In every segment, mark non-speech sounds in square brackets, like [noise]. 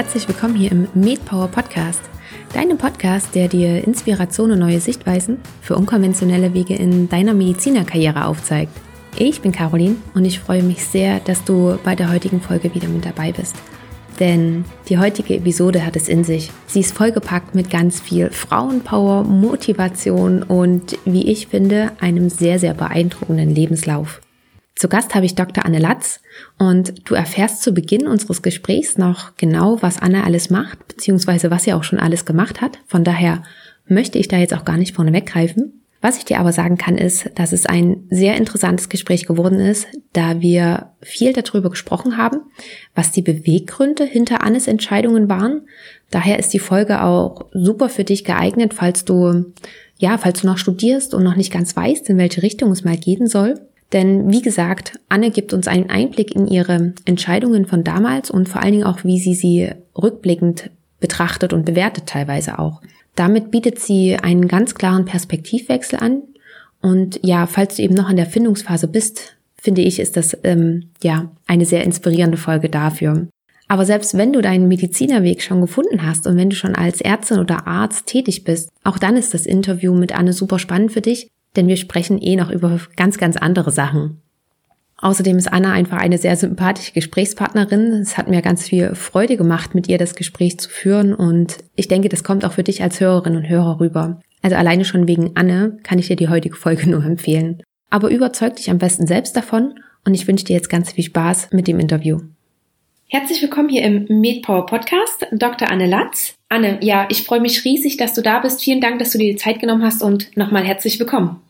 Herzlich willkommen hier im MedPower Podcast, deinem Podcast, der dir Inspiration und neue Sichtweisen für unkonventionelle Wege in deiner Medizinerkarriere aufzeigt. Ich bin Caroline und ich freue mich sehr, dass du bei der heutigen Folge wieder mit dabei bist. Denn die heutige Episode hat es in sich. Sie ist vollgepackt mit ganz viel Frauenpower, Motivation und, wie ich finde, einem sehr, sehr beeindruckenden Lebenslauf. Zu Gast habe ich Dr. Anne Latz und du erfährst zu Beginn unseres Gesprächs noch genau, was Anne alles macht, beziehungsweise was sie auch schon alles gemacht hat. Von daher möchte ich da jetzt auch gar nicht vorne weggreifen. Was ich dir aber sagen kann, ist, dass es ein sehr interessantes Gespräch geworden ist, da wir viel darüber gesprochen haben, was die Beweggründe hinter Annes Entscheidungen waren. Daher ist die Folge auch super für dich geeignet, falls du, ja, falls du noch studierst und noch nicht ganz weißt, in welche Richtung es mal gehen soll. Denn wie gesagt, Anne gibt uns einen Einblick in ihre Entscheidungen von damals und vor allen Dingen auch, wie sie sie rückblickend betrachtet und bewertet teilweise auch. Damit bietet sie einen ganz klaren Perspektivwechsel an. Und ja, falls du eben noch in der Findungsphase bist, finde ich, ist das ähm, ja eine sehr inspirierende Folge dafür. Aber selbst wenn du deinen Medizinerweg schon gefunden hast und wenn du schon als Ärztin oder Arzt tätig bist, auch dann ist das Interview mit Anne super spannend für dich, denn wir sprechen eh noch über ganz, ganz andere Sachen. Außerdem ist Anna einfach eine sehr sympathische Gesprächspartnerin. Es hat mir ganz viel Freude gemacht, mit ihr das Gespräch zu führen und ich denke, das kommt auch für dich als Hörerin und Hörer rüber. Also alleine schon wegen Anne kann ich dir die heutige Folge [laughs] nur empfehlen. Aber überzeug dich am besten selbst davon und ich wünsche dir jetzt ganz viel Spaß mit dem Interview. Herzlich willkommen hier im MedPower Podcast, Dr. Anne Latz. Anne, ja, ich freue mich riesig, dass du da bist. Vielen Dank, dass du dir die Zeit genommen hast und nochmal herzlich willkommen.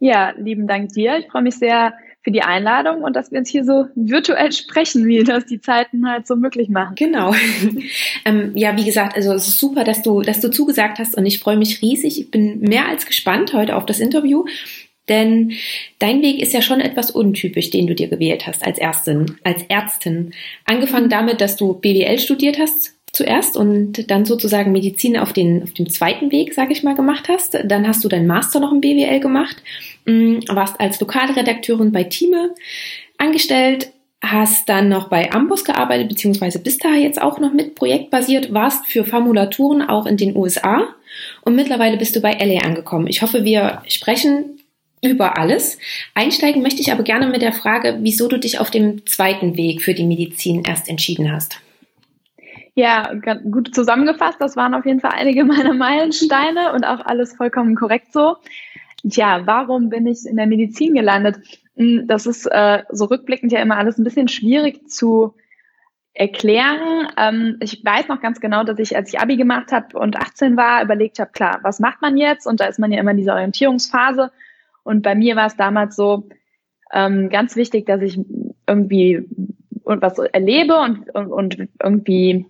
Ja, lieben Dank dir. Ich freue mich sehr für die Einladung und dass wir uns hier so virtuell sprechen, wie das die Zeiten halt so möglich machen. Genau. [laughs] ähm, ja, wie gesagt, also es ist super, dass du, dass du zugesagt hast und ich freue mich riesig. Ich bin mehr als gespannt heute auf das Interview denn dein Weg ist ja schon etwas untypisch, den du dir gewählt hast als Ärztin, als Ärztin. Angefangen damit, dass du BWL studiert hast zuerst und dann sozusagen Medizin auf, den, auf dem zweiten Weg, sage ich mal, gemacht hast. Dann hast du deinen Master noch im BWL gemacht, mm, warst als Lokalredakteurin bei Thieme angestellt, hast dann noch bei Ambus gearbeitet, beziehungsweise bist da jetzt auch noch mit projektbasiert, warst für Formulaturen auch in den USA und mittlerweile bist du bei LA angekommen. Ich hoffe, wir sprechen über alles. Einsteigen möchte ich aber gerne mit der Frage, wieso du dich auf dem zweiten Weg für die Medizin erst entschieden hast. Ja, gut zusammengefasst. Das waren auf jeden Fall einige [laughs] meiner Meilensteine und auch alles vollkommen korrekt so. Tja, warum bin ich in der Medizin gelandet? Hm, das ist äh, so rückblickend ja immer alles ein bisschen schwierig zu erklären. Ähm, ich weiß noch ganz genau, dass ich, als ich Abi gemacht habe und 18 war, überlegt habe, klar, was macht man jetzt? Und da ist man ja immer in dieser Orientierungsphase. Und bei mir war es damals so ähm, ganz wichtig, dass ich irgendwie was erlebe und, und, und irgendwie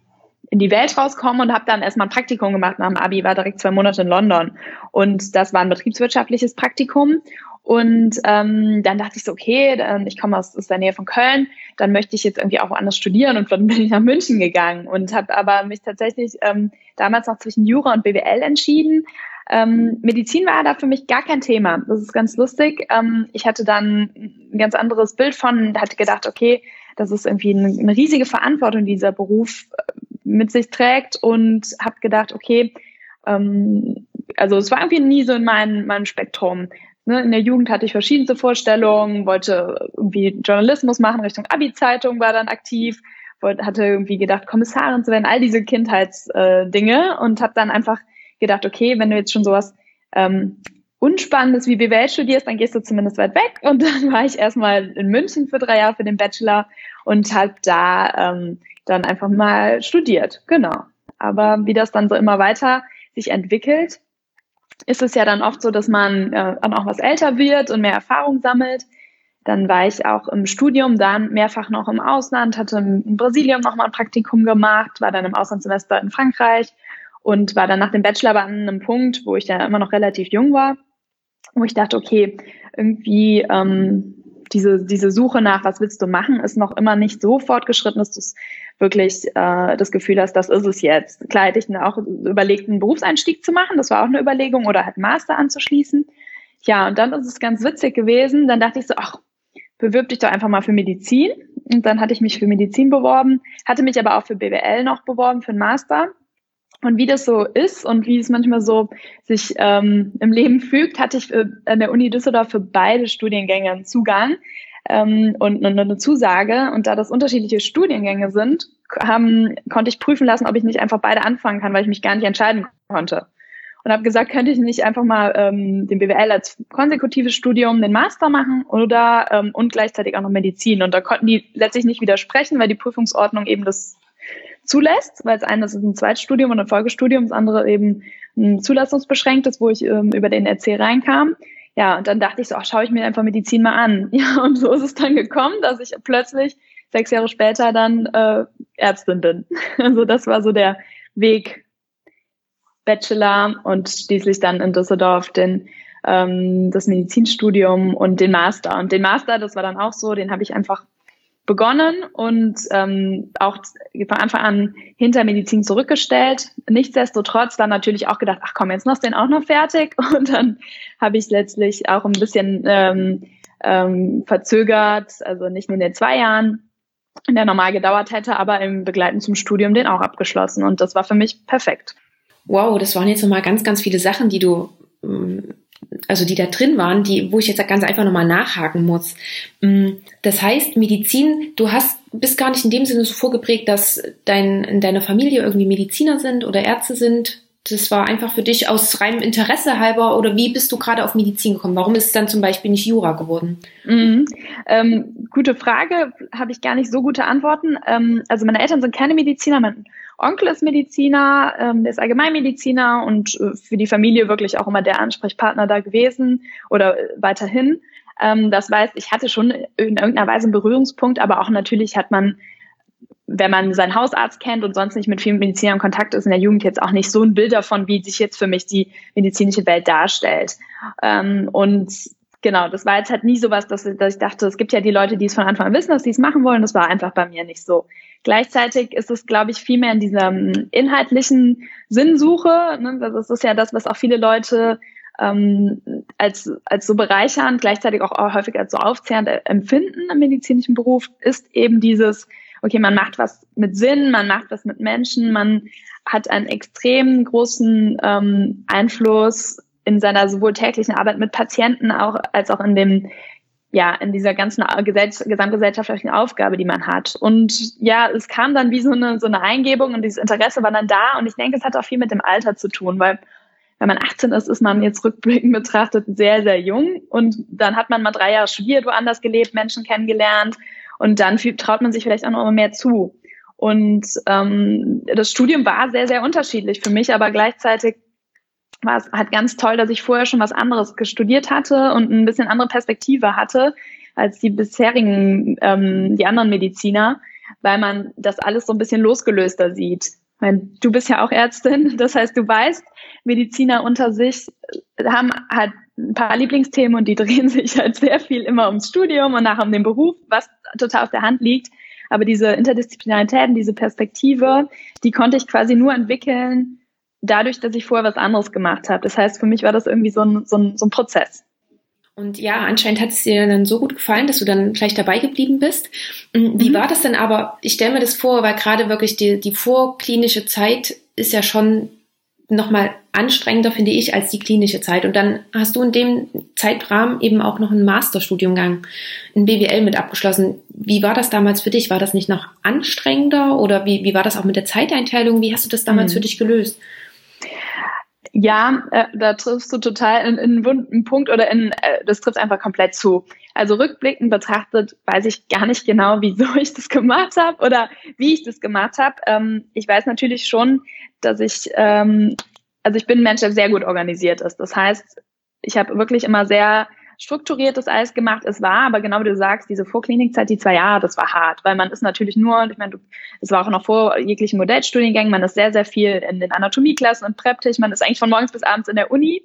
in die Welt rauskomme und habe dann erstmal ein Praktikum gemacht nach dem Abi, war direkt zwei Monate in London. Und das war ein betriebswirtschaftliches Praktikum. Und ähm, dann dachte ich so, okay, ich komme aus, aus der Nähe von Köln, dann möchte ich jetzt irgendwie auch woanders studieren und dann bin ich nach München gegangen und habe aber mich tatsächlich ähm, damals noch zwischen Jura und BWL entschieden, ähm, Medizin war da für mich gar kein Thema. Das ist ganz lustig. Ähm, ich hatte dann ein ganz anderes Bild von, hatte gedacht, okay, das ist irgendwie eine, riesige Verantwortung, die dieser Beruf äh, mit sich trägt und habe gedacht, okay, ähm, also es war irgendwie nie so in meinem, meinem Spektrum. Ne, in der Jugend hatte ich verschiedenste Vorstellungen, wollte irgendwie Journalismus machen, Richtung Abi-Zeitung war dann aktiv, wollte, hatte irgendwie gedacht, Kommissarin zu werden, all diese Kindheitsdinge äh, und habe dann einfach gedacht, okay, wenn du jetzt schon sowas ähm, Unspannendes wie BWL studierst, dann gehst du zumindest weit weg. Und [laughs] dann war ich erstmal in München für drei Jahre für den Bachelor und habe da ähm, dann einfach mal studiert. Genau. Aber wie das dann so immer weiter sich entwickelt, ist es ja dann oft so, dass man äh, dann auch was älter wird und mehr Erfahrung sammelt. Dann war ich auch im Studium, dann mehrfach noch im Ausland, hatte in Brasilien noch mal ein Praktikum gemacht, war dann im Auslandssemester in Frankreich und war dann nach dem Bachelor an einem Punkt, wo ich ja immer noch relativ jung war, wo ich dachte, okay, irgendwie ähm, diese, diese Suche nach, was willst du machen, ist noch immer nicht so fortgeschritten, dass du wirklich äh, das Gefühl hast, das ist es jetzt. Klar hätte ich dann auch überlegt, einen Berufseinstieg zu machen, das war auch eine Überlegung, oder halt Master anzuschließen. Ja, und dann ist es ganz witzig gewesen, dann dachte ich so, ach, bewirb dich doch einfach mal für Medizin und dann hatte ich mich für Medizin beworben, hatte mich aber auch für BWL noch beworben, für einen Master. Und wie das so ist und wie es manchmal so sich ähm, im Leben fügt, hatte ich äh, an der Uni Düsseldorf für beide Studiengänge einen Zugang ähm, und eine, eine Zusage. Und da das unterschiedliche Studiengänge sind, haben, konnte ich prüfen lassen, ob ich nicht einfach beide anfangen kann, weil ich mich gar nicht entscheiden konnte. Und habe gesagt, könnte ich nicht einfach mal ähm, den BWL als konsekutives Studium den Master machen oder ähm, und gleichzeitig auch noch Medizin. Und da konnten die letztlich nicht widersprechen, weil die Prüfungsordnung eben das zulässt, weil das eine ist ein Zweitstudium und ein Folgestudium, das andere eben ein zulassungsbeschränktes, wo ich ähm, über den RC reinkam. Ja, und dann dachte ich so, ach, schaue ich mir einfach Medizin mal an. [laughs] Ja, und so ist es dann gekommen, dass ich plötzlich sechs Jahre später dann äh, Ärztin bin. [laughs] Also das war so der Weg Bachelor und schließlich dann in Düsseldorf den ähm, das Medizinstudium und den Master. Und den Master, das war dann auch so, den habe ich einfach begonnen und ähm, auch von Anfang an hinter Medizin zurückgestellt. Nichtsdestotrotz dann natürlich auch gedacht, ach komm, jetzt machst du den auch noch fertig. [laughs] Und dann habe ich letztlich auch ein bisschen ähm, ähm, verzögert, also nicht nur in den zwei Jahren, in der normal gedauert hätte, aber im Begleiten zum Studium den auch abgeschlossen. Und das war für mich perfekt. Wow, das waren jetzt nochmal ganz, ganz viele Sachen, die du ähm, also die da drin waren, die, wo ich jetzt ganz einfach nochmal nachhaken muss. Mm, das heißt, Medizin, du hast, bist gar nicht in dem Sinne so vorgeprägt, dass dein, in deiner Familie irgendwie Mediziner sind oder Ärzte sind. Das war einfach für dich aus reinem Interesse halber oder wie bist du gerade auf Medizin gekommen? Warum ist es dann zum Beispiel nicht Jura geworden? Mhm. Ähm, gute Frage, habe ich gar nicht so gute Antworten. Ähm, also meine Eltern sind keine Mediziner, mein Onkel ist Mediziner, ähm, der ist Allgemeinmediziner und äh, für die Familie wirklich auch immer der Ansprechpartner da gewesen oder äh, weiterhin. Ähm, das heißt, ich hatte schon in irgendeiner Weise einen Berührungspunkt, aber auch natürlich hat man, wenn man seinen Hausarzt kennt und sonst nicht mit vielen Medizinern in Kontakt ist, in der Jugend jetzt auch nicht so ein Bild davon, wie sich jetzt für mich die medizinische Welt darstellt. Ähm, und genau, das war jetzt halt nie sowas, dass, dass ich dachte, es gibt ja die Leute, die es von Anfang an wissen, dass sie es machen wollen. Das war einfach bei mir nicht so. Gleichzeitig ist es, glaube ich, viel mehr in dieser ähm, inhaltlichen Sinnsuche. Ne? Das ist ja das, was auch viele Leute ähm, als, als so bereichernd, gleichzeitig auch, auch häufig als so aufzehrend empfinden im medizinischen Beruf, ist eben dieses, okay, man macht was mit Sinn, man macht was mit Menschen, man hat einen extrem großen ähm, Einfluss in seiner sowohl täglichen Arbeit mit Patienten auch als auch in dem ja, in dieser ganzen gesamtgesellschaftlichen Aufgabe, die man hat. Und ja, es kam dann wie so eine, so eine Eingebung und dieses Interesse war dann da. Und ich denke, es hat auch viel mit dem Alter zu tun, weil wenn man 18 ist, ist man jetzt rückblickend betrachtet sehr, sehr jung. Und dann hat man mal drei Jahre studiert, woanders gelebt, Menschen kennengelernt. Und dann traut man sich vielleicht auch noch mehr zu. Und ähm, das Studium war sehr, sehr unterschiedlich für mich, aber gleichzeitig war es halt ganz toll, dass ich vorher schon was anderes studiert hatte und ein bisschen andere Perspektive hatte als die bisherigen, ähm, die anderen Mediziner, weil man das alles so ein bisschen losgelöster sieht. Du bist ja auch Ärztin, [laughs] das heißt, du weißt, Mediziner unter sich haben halt ein paar Lieblingsthemen und die [laughs] drehen sich halt sehr viel immer ums Studium und nachher um den Beruf, was total auf der Hand liegt. Aber diese Interdisziplinarität, diese Perspektive, die konnte ich quasi nur entwickeln, dadurch, dass ich vorher was anderes gemacht habe. Das heißt, für mich war das irgendwie so ein, so ein, so ein Prozess. Und ja, anscheinend hat es dir dann so gut gefallen, dass du dann gleich dabei geblieben bist. Mm, wie mhm. war das denn aber? Ich stelle mir das vor, weil gerade wirklich die, die vorklinische Zeit ist ja schon nochmal anstrengender, finde ich, als die klinische Zeit. Und dann hast du in dem Zeitrahmen eben auch noch einen Masterstudiumgang, ein BWL mit abgeschlossen. Wie war das damals für dich? War das nicht noch anstrengender oder wie, wie war das auch mit der Zeiteinteilung? Wie hast du das damals mhm. für dich gelöst? Ja, äh, da triffst du total in, in einen wunden Punkt oder in, äh, das trifft einfach komplett zu. Also rückblickend betrachtet weiß ich gar nicht genau, wieso [laughs] ich das gemacht habe oder wie ich das gemacht habe. Ähm, ich weiß natürlich schon, dass ich, ähm, also ich bin ein Mensch, der sehr gut organisiert ist. Das heißt, ich habe wirklich immer sehr strukturiertes alles gemacht. Es war aber genau wie du sagst, diese Vorklinikzeit, die zwei Jahre, das war hart, weil man ist natürlich nur, ich meine, es war auch noch vor jeglichen Modellstudiengängen, man ist sehr, sehr viel in den Anatomieklassen und Präptich, man ist eigentlich von morgens bis abends in der Uni.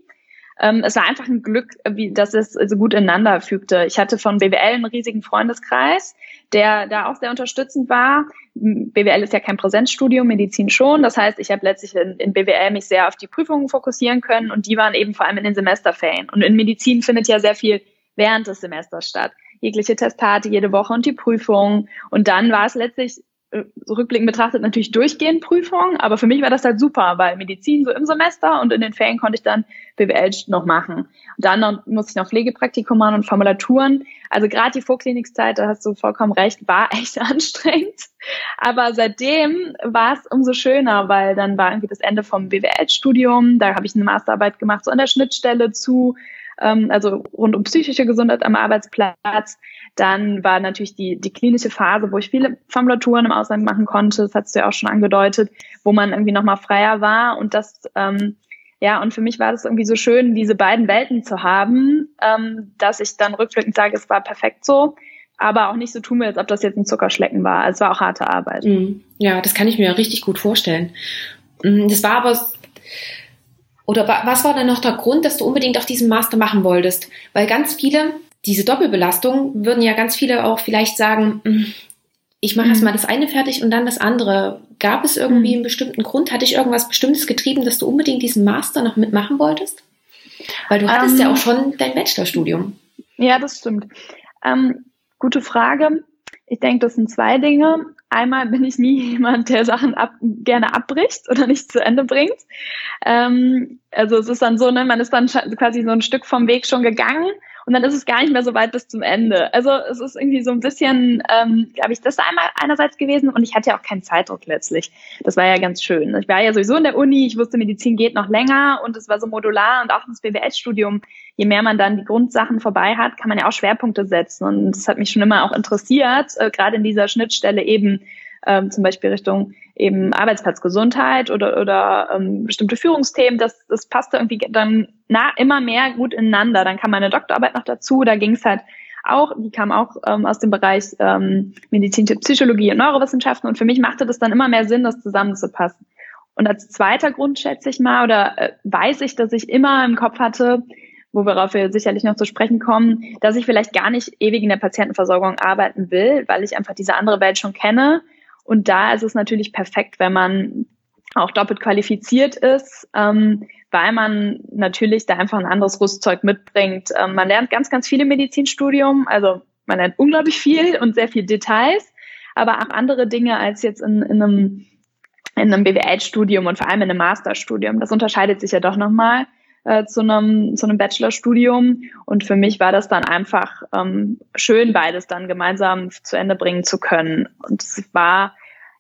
Ähm, es war einfach ein Glück, wie, dass es so gut ineinander fügte. Ich hatte von BWL einen riesigen Freundeskreis, der da auch sehr unterstützend war. BWL ist ja kein Präsenzstudium, Medizin schon. Das heißt, ich habe letztlich in, in, BWL mich sehr auf die Prüfungen fokussieren können und die waren eben vor allem in den Semesterferien. Und in Medizin findet ja sehr viel während des Semesters statt. jegliche Testate jede Woche und die Prüfung. Und dann war es letztlich äh, rückblickend betrachtet natürlich durchgehend Prüfung, aber für mich war das halt super, weil Medizin so im Semester und in den Ferien konnte ich dann BWL noch machen. Und dann noch, musste ich noch Pflegepraktikum machen und Formulaturen. Also gerade die Vorklinikzeit, da hast du vollkommen recht, war [laughs] echt anstrengend. Aber seitdem war es umso schöner, weil dann war irgendwie das Ende vom BWL-Studium, da habe ich eine Masterarbeit gemacht, so an der Schnittstelle zu ähm, also rund um psychische Gesundheit am Arbeitsplatz. Dann war natürlich die, die klinische Phase, wo ich viele Formulaturen im Ausland machen konnte, das hast du ja auch schon angedeutet, wo man irgendwie nochmal freier war und das ähm, ja, und für mich war das irgendwie so schön, diese beiden Welten zu haben, ähm, dass ich dann rückblickend sage, es war perfekt so, aber auch nicht so tun will, als ob das jetzt ein Zuckerschlecken war. Es war auch harte Arbeit. Mhm. Ja, das kann ich mir richtig gut vorstellen. Mhm, das war aber oder was war denn noch der Grund, dass du unbedingt auch diesen Master machen wolltest? Weil ganz viele, diese Doppelbelastung, würden ja ganz viele auch vielleicht sagen, hm, ich mache mhm. erstmal das eine fertig und dann das andere. Gab es irgendwie mhm. einen bestimmten Grund? Hatte ich irgendwas Bestimmtes getrieben, dass du unbedingt diesen Master noch mitmachen wolltest? Weil du hattest ähm, ja auch schon dein Bachelorstudium. Ja, das stimmt. Ähm, gute Frage. Ich denke, das sind zwei Dinge einmal bin ich nie [laughs] jemand, der Sachen ab, gerne abbricht oder nicht zu Ende bringt. Ähm, also es ist dann so, ne, man ist dann quasi so ein Stück vom Weg schon gegangen und dann ist es gar nicht mehr so weit bis zum Ende. Also es ist irgendwie so ein bisschen, ähm, glaube ich, das einmal einerseits gewesen und ich hatte ja auch keinen Zeitdruck letztlich. Das war ja ganz schön. Ich war ja sowieso in der Uni, ich wusste, Medizin geht noch länger und es war so modular und auch ins BWL-Studium, je mehr man dann die Grundsachen vorbei hat, kann man ja auch Schwerpunkte setzen und das hat mich schon immer auch interessiert, äh, gerade in dieser Schnittstelle eben ähm, zum Beispiel Richtung eben Arbeitsplatzgesundheit oder, oder ähm, bestimmte Führungsthemen, das, das passte irgendwie dann na, immer mehr gut ineinander. Dann kam meine Doktorarbeit noch dazu, da ging es halt auch, die kam auch ähm, aus dem Bereich ähm, medizinische Psychologie und Neurowissenschaften und für mich machte das dann immer mehr Sinn, das zusammenzupassen. Und als zweiter Grund schätze ich mal oder äh, weiß ich, dass ich immer im Kopf hatte, wo wir darauf sicherlich noch zu sprechen kommen, dass ich vielleicht gar nicht ewig in der Patientenversorgung arbeiten will, weil ich einfach diese andere Welt schon kenne und da ist es natürlich perfekt, wenn man auch doppelt qualifiziert ist, ähm, weil man natürlich da einfach ein anderes Rüstzeug mitbringt. Ähm, man lernt ganz, ganz viel im Medizinstudium, also man lernt unglaublich viel und sehr viel Details, aber auch andere Dinge als jetzt in, in einem in einem BWL-Studium und vor allem in einem Masterstudium. Das unterscheidet sich ja doch nochmal äh, zu einem zu einem Bachelorstudium und für mich war das dann einfach ähm, schön, beides dann gemeinsam zu Ende bringen zu können. Und es war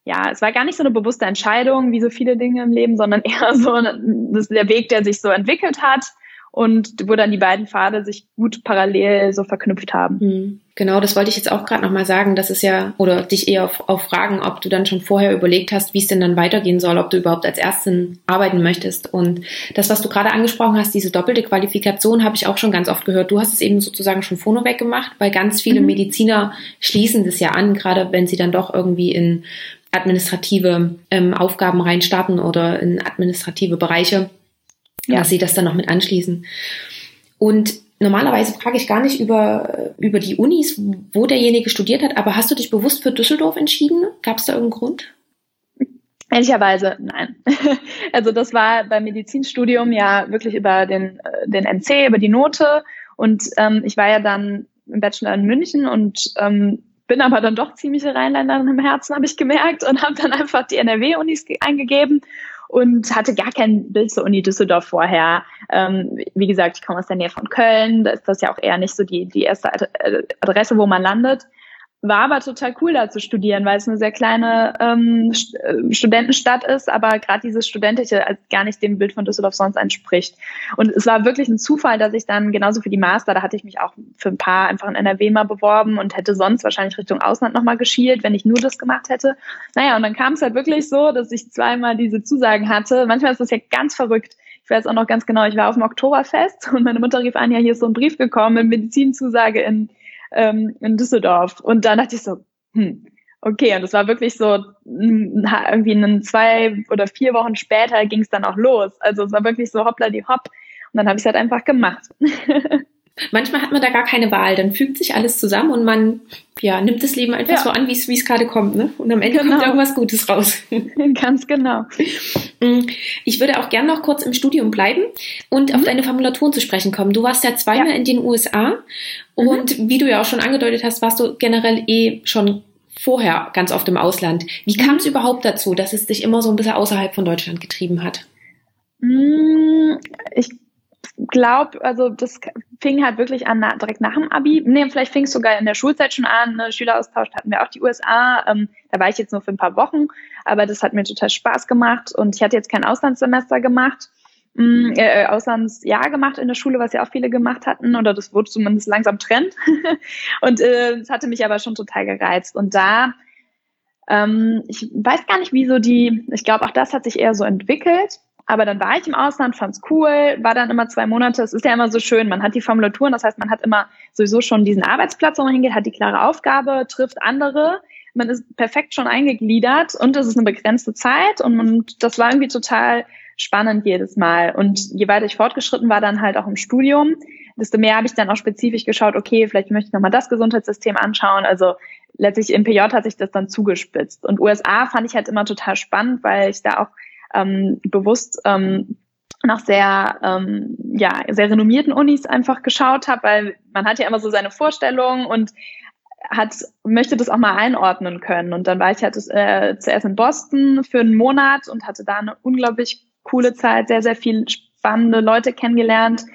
ja, es war gar nicht so eine bewusste Entscheidung, wie so viele Dinge im Leben, sondern [laughs] eher so der Weg, der sich so entwickelt hat und wo dann die beiden Pfade sich gut parallel so verknüpft haben. Hm. Genau, das wollte ich jetzt auch gerade nochmal sagen. Das ist ja, oder dich eher auf, auf fragen, ob du dann schon vorher überlegt hast, wie es denn dann weitergehen soll, ob du überhaupt als Ärztin arbeiten möchtest. Und das, was du gerade angesprochen hast, diese doppelte Qualifikation, habe ich auch schon ganz oft gehört. Du hast es eben sozusagen schon vorneweg gemacht, weil ganz viele mhm. Mediziner schließen das ja an, gerade wenn sie dann doch irgendwie in administrative ähm, Aufgaben reinstarten oder in administrative Bereiche, ja. dass sie das dann noch mit anschließen. Und normalerweise frage ich gar nicht über, über die Unis, wo derjenige studiert hat, aber hast du dich bewusst für Düsseldorf entschieden? Gab es da irgendeinen Grund? Ehrlicherweise nein. [laughs] Also das war beim Medizinstudium ja wirklich über den, äh, den NC, über die Note. Und ähm, ich war ja dann im Bachelor in München und ähm, bin aber dann doch ziemliche Rheinländerin im Herzen, habe ich gemerkt, und habe dann einfach die NRW-Unis eingegeben und hatte gar kein Bild zur Uni Düsseldorf vorher. Ähm, wie gesagt, ich komme aus der Nähe von Köln, da ist das ja auch eher nicht so die, die erste Adresse, wo man landet. War aber total cool da zu studieren, weil es eine sehr kleine ähm, äh, Studentenstadt ist, aber gerade dieses Studentische als gar nicht dem Bild von Düsseldorf sonst entspricht. Und es war wirklich ein Zufall, dass ich dann genauso für die Master, da hatte ich mich auch für ein paar einfach in NRW mal beworben und hätte sonst wahrscheinlich Richtung Ausland nochmal geschielt, wenn ich nur das gemacht hätte. Naja, und dann kam es halt wirklich so, dass ich zweimal diese Zusagen hatte. Manchmal ist das ja ganz verrückt ich weiß auch noch ganz genau, ich war auf dem Oktoberfest [laughs] und meine Mutter rief an, ja, hier ist so ein Brief gekommen, eine Medizinzusage in ähm, in Düsseldorf. Und dann dachte ich so, hm, okay, und es war wirklich so, irgendwie einen zwei oder vier Wochen später ging es dann auch los. Also es war wirklich so hoppla die hopp. Und dann habe ich es halt einfach gemacht. [laughs] manchmal hat man da gar keine Wahl. Dann fügt sich alles zusammen und man ja, nimmt das Leben einfach ja. so an, wie es gerade kommt. Ne? Und am Ende genau. kommt irgendwas Gutes raus. [laughs] Ganz genau. Mm, ich würde auch gern noch kurz im Studium bleiben und mhm. auf deine Formulaturen zu sprechen kommen. Du warst ja zweimal ja. in den USA und mhm. wie du ja auch schon angedeutet hast, warst du generell eh schon vorher ganz oft im Ausland. Wie kam es mhm. überhaupt dazu, dass es dich immer so ein bisschen außerhalb von Deutschland getrieben hat? Mm, ich glaube, also das fing halt wirklich an na, direkt nach dem Abi. Nee, vielleicht fing es sogar in der Schulzeit schon an. Ne? Schüleraustausch hatten wir auch die USA. Ähm, da war ich jetzt nur für ein paar Wochen, aber das hat mir total Spaß gemacht und ich hatte jetzt kein Auslandssemester gemacht. Mm, äh, äh, Auslandsjahr gemacht in der Schule, was ja auch viele gemacht hatten, oder das wurde zumindest langsam Trend. [laughs] und äh, es hatte mich aber schon total gereizt. Und da, ähm, ich weiß gar nicht, wieso die, ich glaube, auch das hat sich eher so entwickelt. Aber dann war ich im Ausland, fand's cool, war dann immer zwei Monate. Es ist ja immer so schön, man hat die Formulaturen, das heißt, man hat immer sowieso schon diesen Arbeitsplatz, wo man hingeht, hat die klare Aufgabe, trifft andere. Man ist perfekt schon eingegliedert und es ist eine begrenzte Zeit und, und das war irgendwie total spannend jedes Mal. Und je weiter ich fortgeschritten war, dann halt auch im Studium, desto mehr habe ich dann auch spezifisch geschaut, okay, vielleicht möchte ich nochmal das Gesundheitssystem anschauen. Also letztlich im PJ hat sich das dann zugespitzt. Und USA fand ich halt immer total spannend, weil ich da auch ähm, bewusst ähm, nach sehr, ähm, ja, sehr renommierten Unis einfach geschaut habe, weil man hat ja immer so seine Vorstellungen und hat, möchte das auch mal einordnen können. Und dann war ich halt äh, zuerst in Boston für einen Monat und hatte da eine unglaublich coole Zeit, sehr, sehr viele spannende Leute kennengelernt.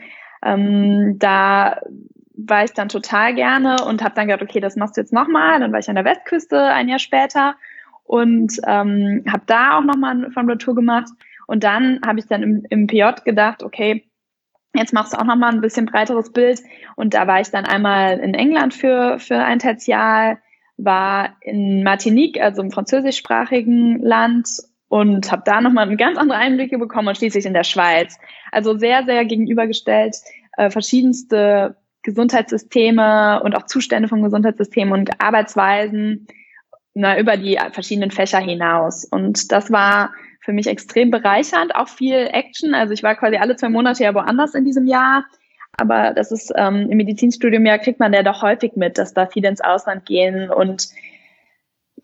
Ähm, da war ich dann total gerne und habe dann gedacht, okay, das machst du jetzt nochmal. Dann war ich an der Westküste ein Jahr später und ähm, habe da auch nochmal eine Formulatur gemacht. Und dann habe ich dann im, im PJ gedacht, okay, jetzt machst du auch nochmal ein bisschen breiteres Bild. Und da war ich dann einmal in England für, für ein Tertial, war in Martinique, also im französischsprachigen Land und habe da nochmal ganz andere Einblicke bekommen und schließlich in der Schweiz. Also sehr, sehr gegenübergestellt äh, verschiedenste Gesundheitssysteme und auch Zustände vom Gesundheitssystem und Arbeitsweisen na, über die verschiedenen Fächer hinaus. Und das war für mich extrem bereichernd, auch viel Action. Also ich war quasi alle zwei Monate ja woanders in diesem Jahr. Aber das ist ähm, im Medizinstudium ja kriegt man ja doch häufig mit, dass da viele ins Ausland gehen und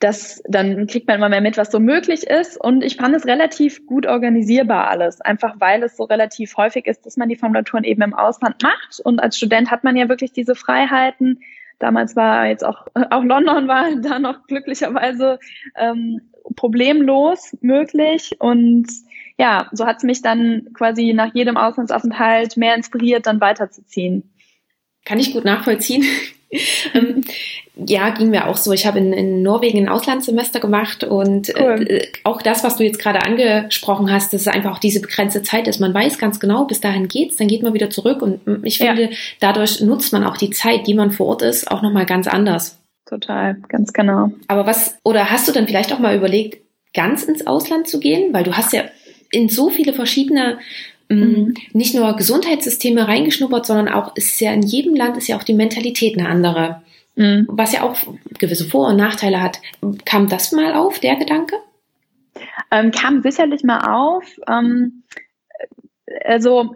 das, dann kriegt man immer mehr mit, was so möglich ist. Und ich fand es relativ gut organisierbar alles, einfach weil es so relativ häufig ist, dass man die Formulaturen eben im Ausland macht. Und als Student hat man ja wirklich diese Freiheiten. Damals war jetzt auch, auch London war [laughs] da noch glücklicherweise ähm, problemlos möglich. Und ja, so hat es mich dann quasi nach jedem Auslandsaufenthalt mehr inspiriert, dann weiterzuziehen. Kann ich gut nachvollziehen. [laughs] ähm, ja, ging mir auch so. Ich habe in, in Norwegen ein Auslandssemester gemacht und äh, cool. äh, auch das, was du jetzt gerade angesprochen hast, dass es einfach auch diese begrenzte Zeit ist. Man weiß ganz genau, bis dahin geht's, dann geht man wieder zurück und ich finde, ja. dadurch nutzt man auch die Zeit, die man vor Ort ist, auch nochmal ganz anders. Total, ganz genau. Aber was, oder hast du dann vielleicht auch mal überlegt, ganz ins Ausland zu gehen? Weil du hast ja in so viele verschiedene mm, Mhm. nicht nur Gesundheitssysteme reingeschnuppert, sondern auch ist ja in jedem Land ist ja auch die Mentalität eine andere. Mhm. Was ja auch gewisse Vor- und Nachteile hat. Kam das mal auf, der Gedanke? Ähm, kam sicherlich mal auf. Ähm, also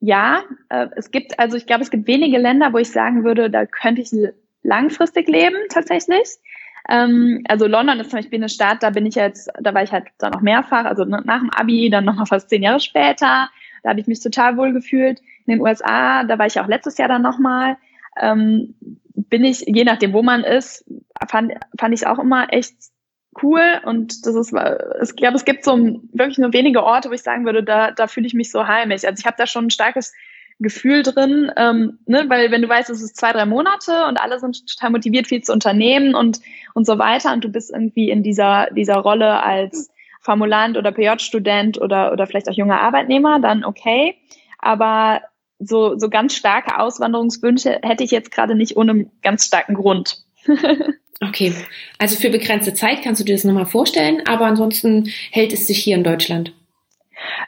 ja, äh, es gibt, also ich glaube, es gibt wenige Länder, wo ich sagen würde, da könnte ich langfristig leben tatsächlich. Ähm, also London ist zum Beispiel eine Stadt, da bin ich jetzt, da war ich halt dann noch mehrfach, also nach dem Abi, dann nochmal fast zehn Jahre später. Da habe ich mich total wohl gefühlt. In den USA, da war ich auch letztes Jahr dann nochmal. Ähm, bin ich, je nachdem, wo man ist, fand, fand ich auch immer echt cool und das ist, ich glaube, es gibt so wirklich nur wenige Orte, wo ich sagen würde, da, da fühle ich mich so heimisch. Also ich habe da schon ein starkes Gefühl drin, ähm, ne, weil wenn du weißt, es ist zwei, drei Monate und alle sind total motiviert, viel zu unternehmen und, und so weiter und du bist irgendwie in dieser, dieser Rolle als Formulant oder PJ-Student oder, oder vielleicht auch junger Arbeitnehmer, dann okay. Aber so, so ganz starke Auswanderungswünsche hätte ich jetzt gerade nicht ohne einen ganz starken Grund. [laughs] okay, also für begrenzte Zeit kannst du dir das nochmal vorstellen, aber ansonsten hält es sich hier in Deutschland.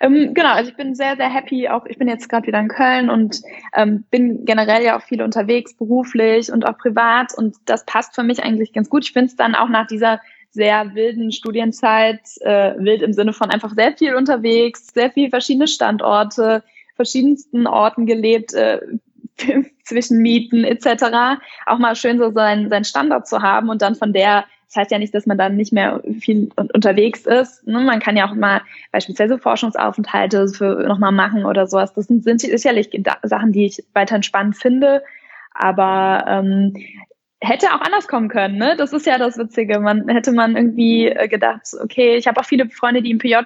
Ähm, genau, also ich bin sehr, sehr happy. Auch ich bin jetzt gerade wieder in Köln und ähm, bin generell ja auch viel unterwegs, beruflich und auch privat. Und das passt für mich eigentlich ganz gut. Ich finde es dann auch nach dieser sehr wilden Studienzeit, äh, wild im Sinne von einfach sehr viel unterwegs, sehr viel verschiedene Standorte, verschiedensten Orten gelebt, äh, [laughs] zwischen Mieten etc. Auch mal schön so seinen, seinen Standard zu haben und dann von der das heißt ja nicht, dass man dann nicht mehr viel unterwegs ist. Ne? Man kann ja auch mal beispielsweise Forschungsaufenthalte für nochmal machen oder sowas. Das sind, sind sicherlich Sachen, die ich weiterhin spannend finde. Aber ähm, hätte auch anders kommen können. Ne? Das ist ja das Witzige. Man hätte man irgendwie äh, gedacht, okay, ich habe auch viele Freunde, die im PJ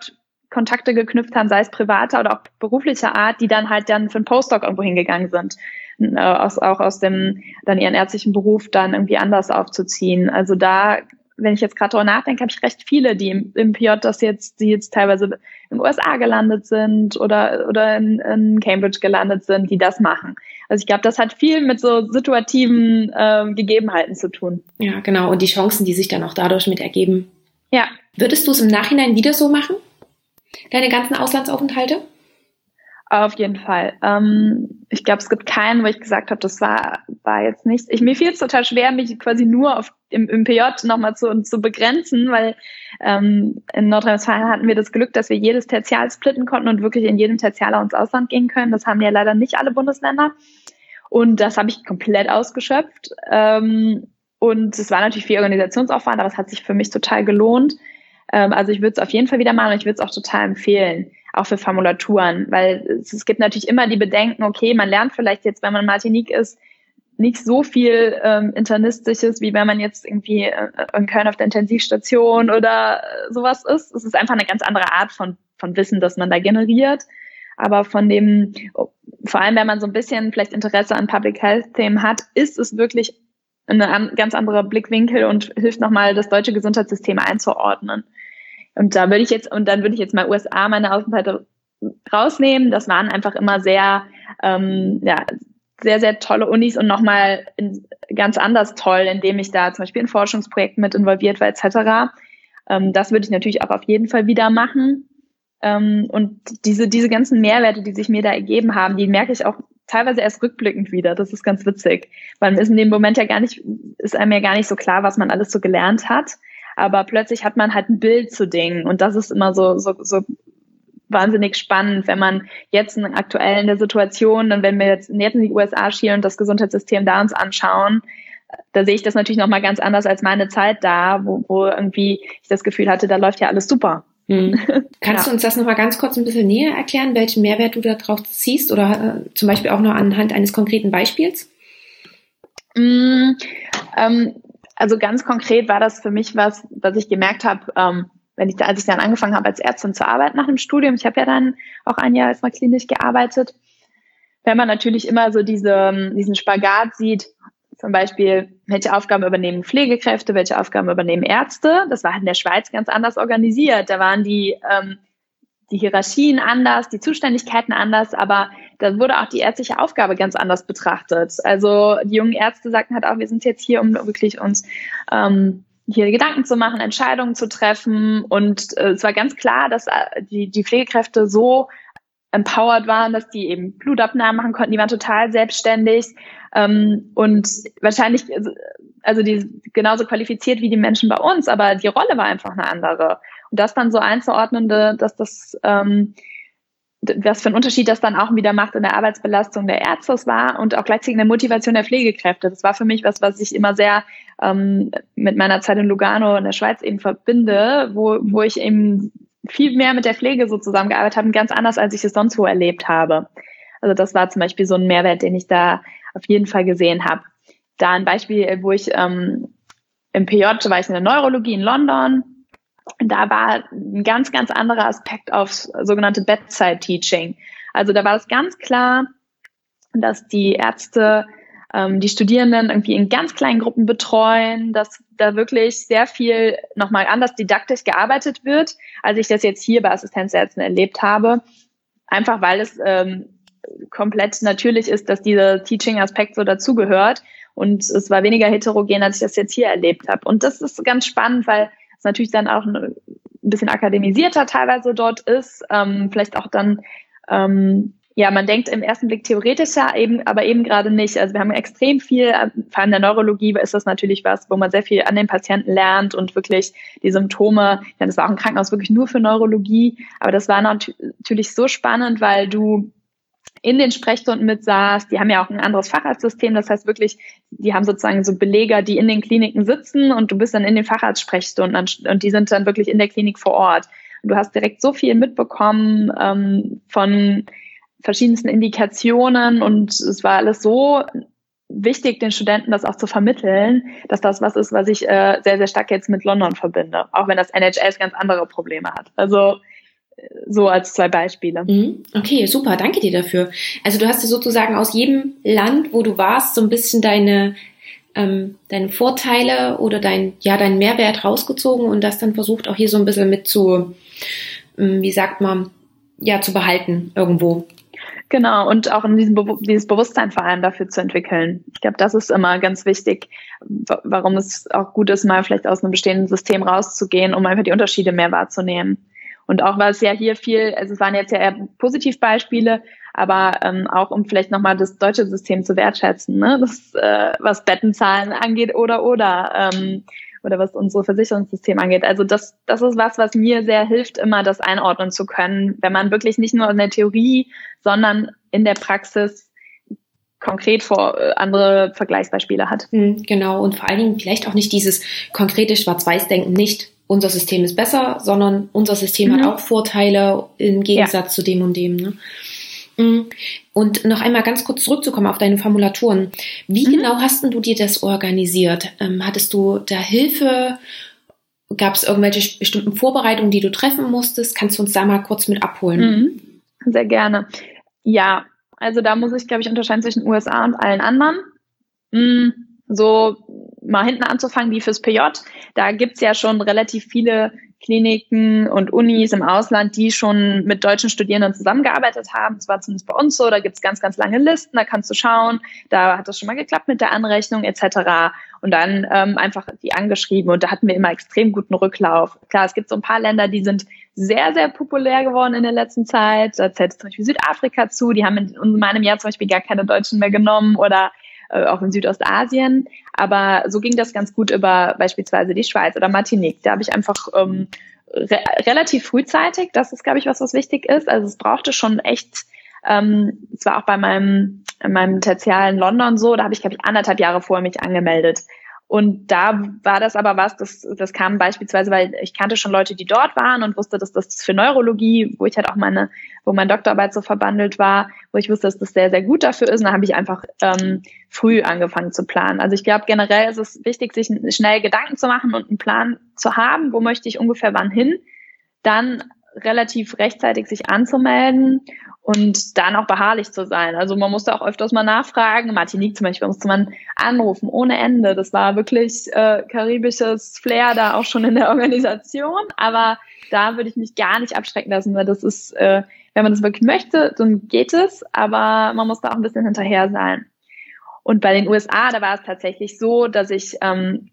Kontakte geknüpft haben, sei es privater oder auch beruflicher Art, die dann halt dann für einen Postdoc irgendwo hingegangen sind. Äh, aus, auch aus dem dann ihren ärztlichen Beruf dann irgendwie anders aufzuziehen. Also da, wenn ich jetzt gerade darüber nachdenke, habe ich recht viele, die im, im PJ das jetzt, die jetzt teilweise in den USA gelandet sind oder, oder in, in Cambridge gelandet sind, die das machen. Also ich glaube, das hat viel mit so situativen äh, Gegebenheiten zu tun. Ja, genau. Und die Chancen, die sich dann auch dadurch mit ergeben. Ja. Würdest du es im Nachhinein wieder so machen? Deine ganzen Auslandsaufenthalte? Auf jeden Fall. Ähm, ich glaube, es gibt keinen, wo ich gesagt habe, das war, war jetzt nichts. Ich, mir fiel es total schwer, mich quasi nur auf, im, im PJ nochmal zu, zu begrenzen, weil ähm, in Nordrhein-Westfalen hatten wir das Glück, dass wir jedes Tertial splitten konnten und wirklich in jedem Tertialer ins Ausland gehen können. Das haben ja leider nicht alle Bundesländer. Und das habe ich komplett ausgeschöpft. Ähm, und es war natürlich viel Organisationsaufwand, aber es hat sich für mich total gelohnt. Ähm, also ich würde es auf jeden Fall wieder machen und ich würde es auch total empfehlen, auch für Formulaturen, weil es, es, gibt natürlich immer die Bedenken, okay, man lernt vielleicht jetzt, wenn man Martinique ist, nicht so viel ähm, Internistisches, wie wenn man jetzt irgendwie äh, in Köln auf der Intensivstation oder äh, sowas ist. Es ist einfach eine ganz andere Art von, von Wissen, das man da generiert. Aber von dem, vor allem wenn man so ein bisschen vielleicht Interesse an Public Health Themen hat, ist es wirklich ein ganz anderer Blickwinkel und hilft nochmal, das deutsche Gesundheitssystem einzuordnen. Und da würde ich jetzt, und dann würde ich jetzt mal USA meine Außenseite rausnehmen. Das waren einfach immer sehr, ähm, ja, sehr, sehr tolle Unis und nochmal ganz anders toll, indem ich da zum Beispiel in Forschungsprojekten mit involviert war, etc. Ähm, das würde ich natürlich auch auf jeden Fall wieder machen. Ähm, und diese, diese ganzen Mehrwerte, die sich mir da ergeben haben, die merke ich auch teilweise erst rückblickend wieder. Das ist ganz witzig. Weil man ist in dem Moment ja gar nicht, ist einem ja gar nicht so klar, was man alles so gelernt hat. Aber plötzlich hat man halt ein Bild zu Dingen. Und das ist immer so, so, so wahnsinnig spannend, wenn man jetzt in aktuell in der Situation und wenn wir jetzt, jetzt in die USA schielen und das Gesundheitssystem da uns anschauen, da sehe ich das natürlich nochmal ganz anders als meine Zeit da, wo, wo irgendwie ich das Gefühl hatte, da läuft ja alles super. Hm. [laughs] Kannst ja. du uns das nochmal ganz kurz ein bisschen näher erklären, welchen Mehrwert du da drauf ziehst oder äh, zum Beispiel auch noch anhand eines konkreten Beispiels? Mm, ähm, also ganz konkret war das für mich was, was ich gemerkt habe, ähm, wenn ich, als ich dann angefangen habe als Ärztin zu arbeiten nach dem Studium, ich habe ja dann auch ein Jahr als mal klinisch gearbeitet, wenn man natürlich immer so diese, diesen Spagat sieht, zum Beispiel, welche Aufgaben übernehmen Pflegekräfte, welche Aufgaben übernehmen Ärzte. Das war in der Schweiz ganz anders organisiert. Da waren die, ähm, die Hierarchien anders, die Zuständigkeiten anders, aber da wurde auch die ärztliche Aufgabe ganz anders betrachtet. Also die jungen Ärzte sagten halt auch, wir sind jetzt hier, um wirklich uns ähm, hier Gedanken zu machen, Entscheidungen zu treffen. Und äh, es war ganz klar, dass äh, die, die Pflegekräfte so empowered waren, dass die eben Blutabnahmen machen konnten. Die waren total selbstständig ähm, und wahrscheinlich, also die genauso qualifiziert wie die Menschen bei uns, aber die Rolle war einfach eine andere. Das dann so einzuordnen, dass das ähm, was für ein Unterschied das dann auch wieder macht in der Arbeitsbelastung der Ärzte war und auch gleichzeitig in der Motivation der Pflegekräfte. Das war für mich was, was ich immer sehr ähm, mit meiner Zeit in Lugano in der Schweiz eben verbinde, wo, wo ich eben viel mehr mit der Pflege so zusammengearbeitet habe, ganz anders, als ich es sonst wo erlebt habe. Also das war zum Beispiel so ein Mehrwert, den ich da auf jeden Fall gesehen habe. Da ein Beispiel, wo ich ähm, im PJ war ich in der Neurologie in London da war ein ganz, ganz anderer Aspekt auf sogenannte Bedside Teaching. Also da war es ganz klar, dass die Ärzte ähm, die Studierenden irgendwie in ganz kleinen Gruppen betreuen, dass da wirklich sehr viel nochmal anders didaktisch gearbeitet wird, als ich das jetzt hier bei Assistenzärzten erlebt habe. Einfach weil es ähm, komplett natürlich ist, dass dieser Teaching-Aspekt so dazugehört. Und es war weniger heterogen, als ich das jetzt hier erlebt habe. Und das ist ganz spannend, weil es natürlich dann auch ein bisschen akademisierter teilweise dort ist, ähm, vielleicht auch dann ähm, ja, man denkt im ersten Blick theoretischer, eben, aber eben gerade nicht. Also wir haben extrem viel, vor allem in der Neurologie ist das natürlich was, wo man sehr viel an den Patienten lernt und wirklich die Symptome, ja, das war auch ein Krankenhaus wirklich nur für Neurologie, aber das war natürlich so spannend, weil du in den Sprechstunden mit saß. Die haben ja auch ein anderes Facharztsystem. Das heißt wirklich, die haben sozusagen so Beleger, die in den Kliniken sitzen und du bist dann in den Facharztsprechstunden und die sind dann wirklich in der Klinik vor Ort. Und du hast direkt so viel mitbekommen ähm, von verschiedensten Indikationen und es war alles so wichtig, den Studenten das auch zu vermitteln, dass das was ist, was ich äh, sehr, sehr stark jetzt mit London verbinde, auch wenn das NHS ganz andere Probleme hat. Also so als zwei Beispiele. Mhm. Okay, super, danke dir dafür. Also du hast ja sozusagen aus jedem Land, wo du warst, so ein bisschen deine ähm, deine Vorteile oder dein ja deinen Mehrwert rausgezogen und das dann versucht auch hier so ein bisschen mit zu, ähm, wie sagt man, ja zu behalten irgendwo. Genau, und auch in diesem Be dieses Bewusstsein vor allem dafür zu entwickeln. Ich glaube, das ist immer ganz wichtig, warum es auch gut ist, mal vielleicht aus einem bestehenden System rauszugehen, um einfach die Unterschiede mehr wahrzunehmen. Und auch was ja hier viel, also es waren jetzt ja eher Positivbeispiele, aber ähm, auch um vielleicht nochmal das deutsche System zu wertschätzen, ne? das, äh, was Bettenzahlen angeht oder oder ähm, oder was unsere Versicherungssystem angeht. Also das, das ist was, was mir sehr hilft, immer das einordnen zu können, wenn man wirklich nicht nur in der Theorie, sondern in der Praxis konkret vor äh, andere Vergleichsbeispiele hat. Hm, genau, und vor allen Dingen vielleicht auch nicht dieses konkrete Schwarz-Weiß-Denken nicht unser System ist besser, sondern unser System mhm. hat auch Vorteile im Gegensatz ja. zu dem und dem. Ne? Mhm. Und noch einmal ganz kurz zurückzukommen auf deine Formulaturen. Wie mhm. genau hast du dir das organisiert? Ähm, hattest du da Hilfe? Gab es irgendwelche bestimmten Vorbereitungen, die du treffen musstest? Kannst du uns da mal kurz mit abholen? Mhm. Sehr gerne. Ja, also da muss ich, glaube ich, unterscheiden zwischen USA und allen anderen. Mhm. So mal hinten anzufangen wie fürs PJ. Da gibt's ja schon relativ viele Kliniken und Unis im Ausland, die schon mit deutschen Studierenden zusammengearbeitet haben. Das war zumindest bei uns so. Da gibt's ganz, ganz lange Listen, da kannst du schauen, da hat das schon mal geklappt mit der Anrechnung etc. Und dann ähm, einfach die angeschrieben und da hatten wir immer extrem guten Rücklauf. Klar, es gibt so ein paar Länder, die sind sehr, sehr populär geworden in der letzten Zeit. Da zählt zum Beispiel Südafrika zu, die haben in meinem Jahr zum Beispiel gar keine Deutschen mehr genommen oder äh, auch in Südostasien. Aber so ging das ganz gut über beispielsweise die Schweiz oder Martinique. Da habe ich einfach ähm, re relativ frühzeitig, das ist, glaube ich, was, was wichtig ist. Also es brauchte schon echt, ähm, es war auch bei meinem, meinem Tertial in London so, da habe ich, glaube ich, anderthalb Jahre vorher mich angemeldet. Und da war das aber was, das, das kam beispielsweise, weil ich kannte schon Leute, die dort waren und wusste, dass das für Neurologie, wo ich halt auch meine, wo meine Doktorarbeit so verbandelt war, wo ich wusste, dass das sehr, sehr gut dafür ist. Und da habe ich einfach ähm, früh angefangen zu planen. Also ich glaube, generell ist es wichtig, sich schnell Gedanken zu machen und einen Plan zu haben, wo möchte ich ungefähr wann hin. Dann relativ rechtzeitig sich anzumelden und dann auch beharrlich zu sein. Also man musste auch öfters mal nachfragen. Martinique zum Beispiel musste man anrufen ohne Ende. Das war wirklich äh, karibisches Flair da auch schon in der [laughs] Organisation. Aber da würde ich mich gar nicht abschrecken lassen, weil das ist, äh, wenn man das wirklich möchte, dann geht es. Aber man muss da auch ein bisschen hinterher sein. Und bei den USA, da war es tatsächlich so, dass ich ähm,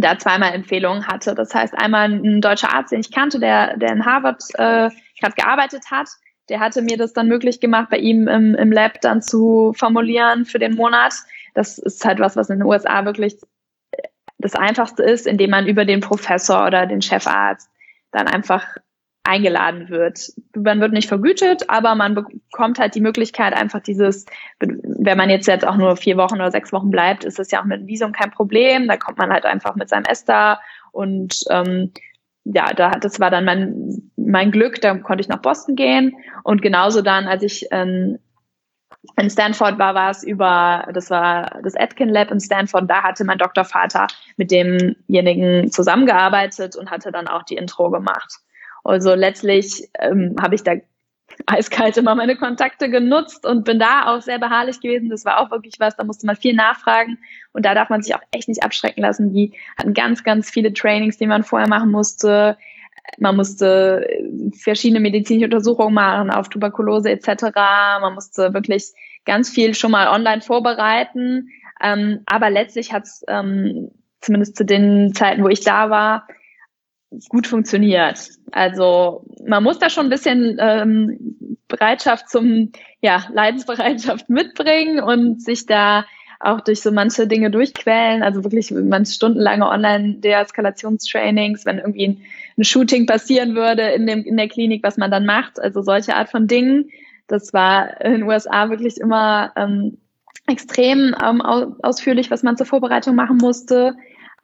da zweimal Empfehlungen hatte. Das heißt, einmal ein deutscher Arzt, den ich kannte, der, der in Harvard äh, gerade gearbeitet hat, der hatte mir das dann möglich gemacht, bei ihm im, im Lab dann zu formulieren für den Monat. Das ist halt was, was in den USA wirklich das Einfachste ist, indem man über den Professor oder den Chefarzt dann einfach eingeladen wird. Man wird nicht vergütet, aber man bekommt halt die Möglichkeit, einfach dieses, wenn man jetzt jetzt auch nur vier Wochen oder sechs Wochen bleibt, ist das ja auch mit dem Visum kein Problem. Da kommt man halt einfach mit seinem Esther und ähm, ja, da, das war dann mein, mein Glück, da konnte ich nach Boston gehen und genauso dann, als ich ähm, in Stanford war, war es über, das war das Atkin Lab in Stanford, da hatte mein Doktorvater mit demjenigen zusammengearbeitet und hatte dann auch die Intro gemacht. Also letztlich ähm, habe ich da eiskalt immer meine Kontakte genutzt und bin da auch sehr beharrlich gewesen. Das war auch wirklich was, da musste man viel nachfragen und da darf man sich auch echt nicht abschrecken lassen. Die hatten ganz, ganz viele Trainings, die man vorher machen musste. Man musste verschiedene medizinische Untersuchungen machen auf Tuberkulose etc. Man musste wirklich ganz viel schon mal online vorbereiten. Ähm, aber letztlich hat es ähm, zumindest zu den Zeiten, wo ich da war, gut funktioniert. Also man muss da schon ein bisschen ähm, Bereitschaft zum, ja, Leidensbereitschaft [laughs] mitbringen und sich da auch durch so manche Dinge durchquälen, also wirklich manche stundenlange Online-Deeskalationstrainings, wenn irgendwie ein, ein, Shooting passieren würde in, dem, in der Klinik, was man dann macht, also solche Art von Dingen, Das war in den USA wirklich immer ähm, extrem ähm, ausführlich, was man zur Vorbereitung machen musste.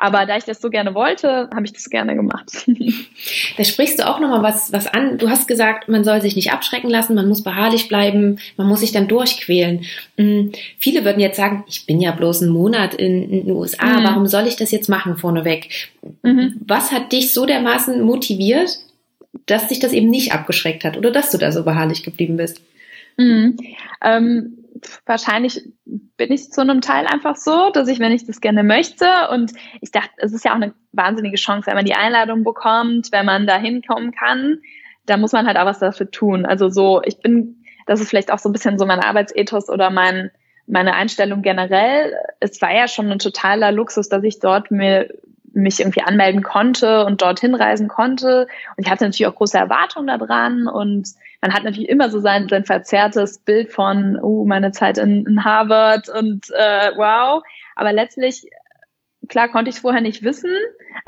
Aber da ich das so gerne wollte, habe ich das gerne gemacht. [laughs] da sprichst du auch nochmal was, was an. Du hast gesagt, man soll sich nicht abschrecken lassen, man muss beharrlich bleiben, man muss sich dann durchquälen. Mhm. Viele würden jetzt sagen, ich bin ja bloß einen Monat in, in den USA, mhm. warum soll ich das jetzt machen vorneweg? Mhm. Was hat dich so dermaßen motiviert, dass dich das eben nicht abgeschreckt hat oder dass du da so beharrlich geblieben bist? Mhm. Ähm, wahrscheinlich bin ich zu einem Teil einfach so, dass ich, wenn ich das gerne möchte und ich dachte, es ist ja auch eine wahnsinnige Chance, wenn man die Einladung bekommt, wenn man da hinkommen kann, da muss man halt auch was dafür tun. Also so, ich bin, das ist vielleicht auch so ein bisschen so mein Arbeitsethos oder mein, meine Einstellung generell. Es war ja schon ein totaler Luxus, dass ich dort mir mich irgendwie anmelden konnte und dorthin reisen konnte. Und ich hatte natürlich auch große Erwartungen daran und man hat natürlich immer so sein, sein verzerrtes Bild von, oh, meine Zeit in, in Harvard und äh, wow. Aber letztlich, klar konnte ich es vorher nicht wissen,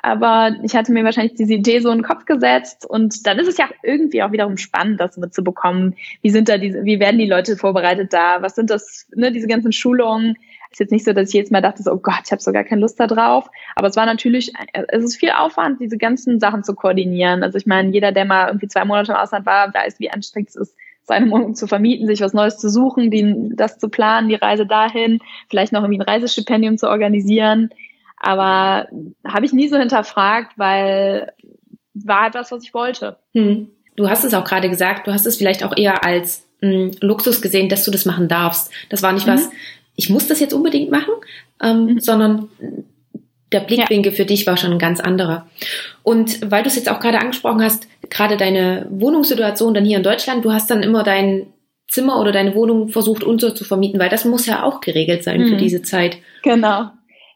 aber ich hatte mir wahrscheinlich diese Idee so in den Kopf gesetzt und dann ist es ja irgendwie auch wiederum spannend, das mitzubekommen. Wie sind da diese, wie werden die Leute vorbereitet da? Was sind das, ne, diese ganzen Schulungen? Ist jetzt nicht so, dass ich jetzt mal dachte, so, oh Gott, ich habe so gar keine Lust da drauf. Aber es war natürlich, es ist viel Aufwand, diese ganzen Sachen zu koordinieren. Also ich meine, jeder, der mal irgendwie zwei Monate im Ausland war, weiß, wie anstrengend es ist, seine Wohnung zu vermieten, sich was Neues zu suchen, die, das zu planen, die Reise dahin, vielleicht noch irgendwie ein Reisestipendium zu organisieren. Aber habe ich nie so hinterfragt, weil war etwas, was ich wollte. Hm. Du hast es auch gerade gesagt, du hast es vielleicht auch eher als mh, hm, Luxus gesehen, dass du das machen darfst. Das war nicht mhm. was, ich muss das jetzt unbedingt machen, ähm, mhm. sondern der Blickwinkel ja. für dich war schon ein ganz anderer. Und weil du es jetzt auch gerade angesprochen hast, gerade deine Wohnungssituation dann hier in Deutschland, du hast dann immer dein Zimmer oder deine Wohnung versucht unter zu vermieten, weil das muss ja auch geregelt sein mhm. für diese Zeit. Genau.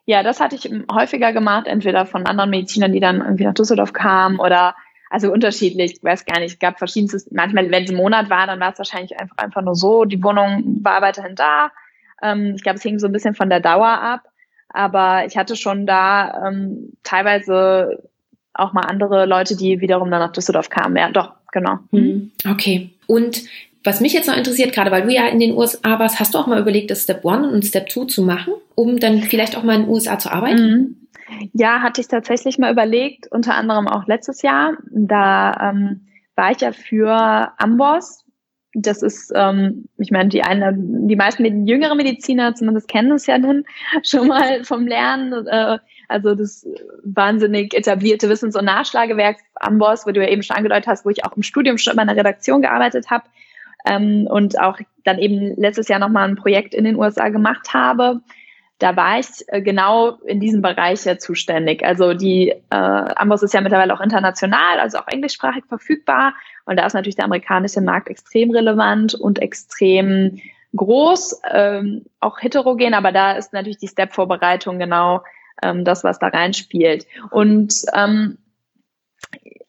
Ja, das hatte ich häufiger gemacht, entweder von anderen Medizinern, die dann irgendwie nach Düsseldorf kamen oder also unterschiedlich, ich weiß gar nicht, es gab verschiedenstes, manchmal, wenn es ein Monat war, dann war es wahrscheinlich einfach, einfach nur so, die Wohnung war weiterhin da ähm, ich glaube, es hing so ein bisschen von der Dauer ab. Aber ich hatte schon da ähm, teilweise auch mal andere Leute, die wiederum dann nach Düsseldorf kamen. Ja, doch, genau. Mhm. Okay. Und was mich jetzt noch interessiert, gerade weil du ja in den USA warst, hast du auch mal überlegt, das Step One und Step Two zu machen, um dann vielleicht auch mal in den USA zu arbeiten? Mhm. Ja, hatte ich tatsächlich mal überlegt, unter anderem auch letztes Jahr. Da ähm, war ich ja für Amboss, das ist, ähm, ich meine, die eine, die meisten jüngere Mediziner zumindest kennen es ja dann [laughs] schon mal vom Lernen. Äh, also das wahnsinnig etablierte Wissens- und Nachschlagewerk Amboss, wo du ja eben schon angedeutet hast, wo ich auch im Studium schon in meiner Redaktion gearbeitet habe ähm, und auch dann eben letztes Jahr nochmal ein Projekt in den USA gemacht habe. Da war ich äh, genau in diesem Bereich ja zuständig. Also die äh, Amboss ist ja mittlerweile auch international, also auch englischsprachig verfügbar. Und da ist natürlich der amerikanische Markt extrem relevant und extrem groß, ähm, auch heterogen, aber da ist natürlich die Step-Vorbereitung genau ähm, das, was da reinspielt. Und ähm,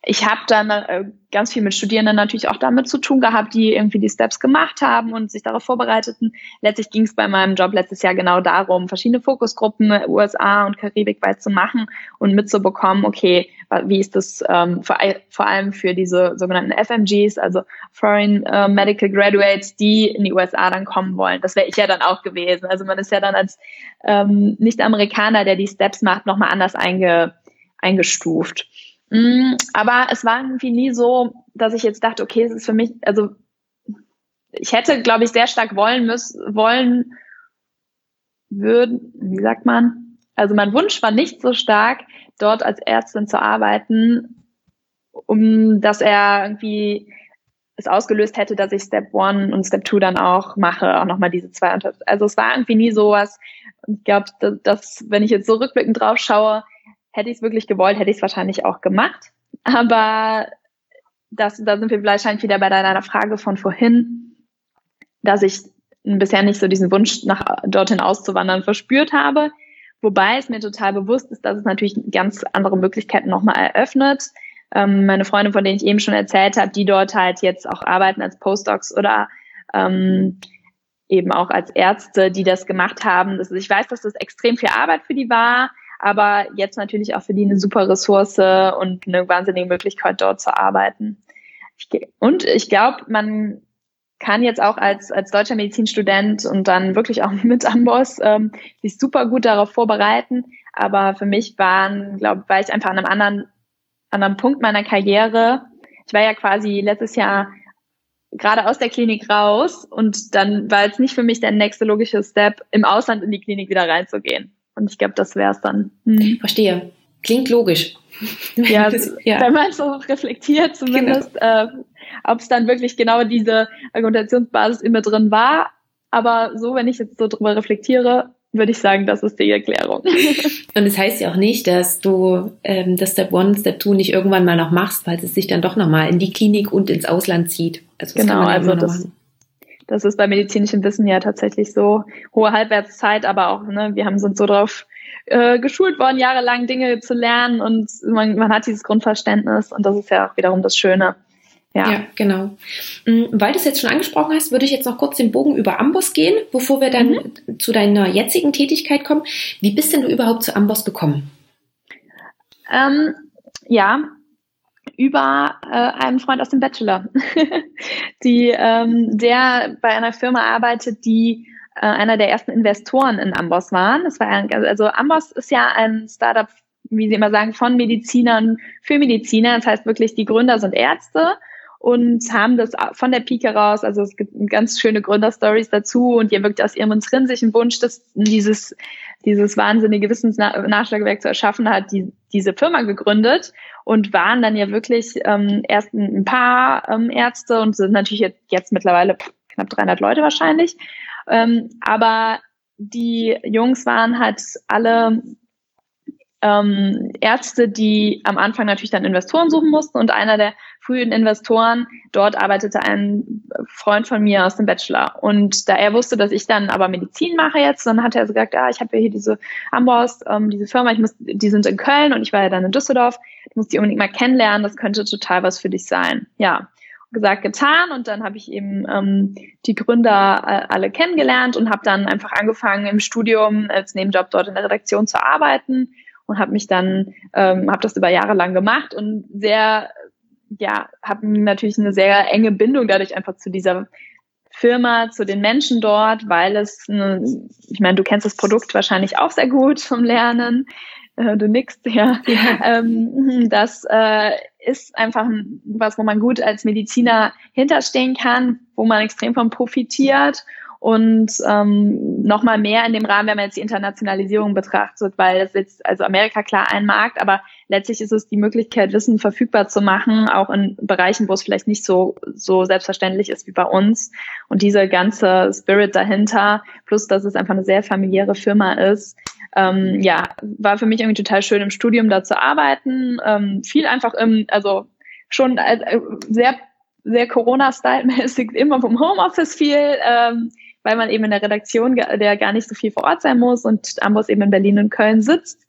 ich habe dann äh, ganz viel mit Studierenden natürlich auch damit zu tun gehabt, die irgendwie die Steps gemacht haben und sich darauf vorbereiteten. Letztlich ging es bei meinem Job letztes Jahr genau darum, verschiedene Fokusgruppen USA und Karibik weit zu machen und mitzubekommen, okay, wie ist das ähm, vor, vor, allem für diese sogenannten FMGs, also Foreign äh, Medical Graduates, die in die USA dann kommen wollen. Das wäre ich ja dann auch gewesen. Also man ist ja dann als ähm, Nicht-Amerikaner, der die Steps macht, nochmal anders einge, eingestuft. Mm, aber es war irgendwie nie so, dass ich jetzt dachte, okay, es ist für mich, also ich hätte, glaube ich, sehr stark wollen müssen, wollen würden, wie sagt man? Also mein Wunsch war nicht so stark, dort als Ärztin zu arbeiten, um dass er irgendwie es ausgelöst hätte, dass ich Step One und Step Two dann auch mache, auch nochmal diese zwei. Also es war irgendwie nie sowas. Ich glaube, dass, dass, wenn ich jetzt so rückblickend drauf schaue, Hätte ich es wirklich gewollt, hätte ich es wahrscheinlich auch gemacht. Aber das, da sind wir wahrscheinlich wieder bei deiner Frage von vorhin, dass ich bisher nicht so diesen Wunsch, nach dorthin auszuwandern, verspürt habe. Wobei es mir total bewusst ist, dass es natürlich ganz andere Möglichkeiten nochmal eröffnet. Ähm, meine Freunde, von denen ich eben schon erzählt habe, die dort halt jetzt auch arbeiten als Postdocs oder ähm, eben auch als Ärzte, die das gemacht haben. Das, ich weiß, dass das extrem viel Arbeit für die war aber jetzt natürlich auch für die eine super Ressource und eine wahnsinnige Möglichkeit, dort zu arbeiten. Und ich glaube, man kann jetzt auch als, als deutscher Medizinstudent und dann wirklich auch [laughs] mit Amboss ähm, sich super gut darauf vorbereiten. Aber für mich waren, glaube war ich einfach an einem anderen, anderen Punkt meiner Karriere. Ich war ja quasi letztes Jahr gerade aus der Klinik raus und dann war jetzt nicht für mich der nächste logische Step, im Ausland in die Klinik wieder reinzugehen. Und ich glaube, das wäre es dann. Hm. Verstehe. Klingt logisch. [laughs] Ja, [laughs] ja. wenn man so reflektiert zumindest, genau. äh, ob es dann wirklich genau diese Argumentationsbasis immer drin war. Aber so, wenn ich jetzt so drüber reflektiere, würde ich sagen, das ist die Erklärung. [laughs] Und es das heißt ja auch nicht, dass du ähm, das Step One, Step Two nicht irgendwann mal noch machst, weil es sich dann doch nochmal in die Klinik und ins Ausland zieht. Also das genau, also das, das ist bei medizinischem Wissen ja tatsächlich so hohe Halbwertszeit, aber auch, ne, wir haben uns so drauf äh, geschult worden, jahrelang Dinge zu lernen und man, man hat dieses Grundverständnis und das ist ja auch wiederum das Schöne. Ja. ja, genau. Mm, weil du es jetzt schon angesprochen hast, würde ich jetzt noch kurz den Bogen über Amboss gehen, bevor wir dann mhm. zu deiner jetzigen Tätigkeit kommen. Wie bist denn du überhaupt zu Amboss gekommen? Ähm, ja, über äh, einen Freund aus dem Bachelor, [laughs] die, ähm, der bei einer Firma arbeitet, die äh, einer der ersten Investoren in Amboss waren. Das war ein, also Amboss ist ja ein Startup, wie sie immer sagen, von Medizinern für Mediziner. Das heißt wirklich, die Gründer sind Ärzte und haben das von der Pike raus, also es gibt ganz schöne Gründerstories dazu und die wirklich aus ihrem intrinsischen Wunsch, das, dieses, dieses wahnsinnige Wissensnachschlagewerk zu erschaffen, hat die, diese Firma gegründet und waren dann ja wirklich ähm, erst ein paar ähm, Ärzte und sind natürlich jetzt, jetzt mittlerweile knapp 300 Leute wahrscheinlich. Ähm, aber die Jungs waren halt alle ähm, Ärzte, die am Anfang natürlich dann Investoren suchen mussten und einer der frühen Investoren, dort arbeitete ein Freund von mir aus dem Bachelor und da er wusste, dass ich dann aber Medizin mache jetzt, dann hat er so gesagt, ah, ich habe ja hier diese Amboss, ähm, diese Firma, ich muss, die sind in Köln und ich war ja dann in Düsseldorf, ich muss die unbedingt mal kennenlernen, das könnte total was für dich sein. Ja, gesagt, getan und dann habe ich eben ähm, die Gründer äh, alle kennengelernt und habe dann einfach angefangen im Studium als Nebenjob dort in der Redaktion zu arbeiten und habe mich dann, ähm, habe das über Jahre lang gemacht und sehr, ja, habe natürlich eine sehr enge Bindung dadurch einfach zu dieser Firma, zu den Menschen dort, weil es, eine, ich meine, du kennst das Produkt wahrscheinlich auch sehr gut vom Lernen, äh, du nickst, ja. ja. Ähm, das äh, ist einfach was, wo man gut als Mediziner hinterstehen kann, wo man extrem von profitiert und ähm, nochmal mehr in dem Rahmen, wenn man jetzt die Internationalisierung betrachtet, weil es jetzt, also Amerika klar ein Markt, aber letztlich ist es die Möglichkeit, Wissen verfügbar zu machen, auch in Bereichen, wo es vielleicht nicht so, so selbstverständlich ist wie bei uns. Und diese ganze Spirit dahinter, plus dass es einfach eine sehr familiäre Firma ist, ähm, ja, war für mich irgendwie total schön im Studium da zu arbeiten. Ähm, viel einfach im, also schon äh, sehr, sehr Corona-Style-mäßig immer vom Homeoffice viel. Ähm, weil man eben in der Redaktion der gar nicht so viel vor Ort sein muss und Amboss eben in Berlin und Köln sitzt.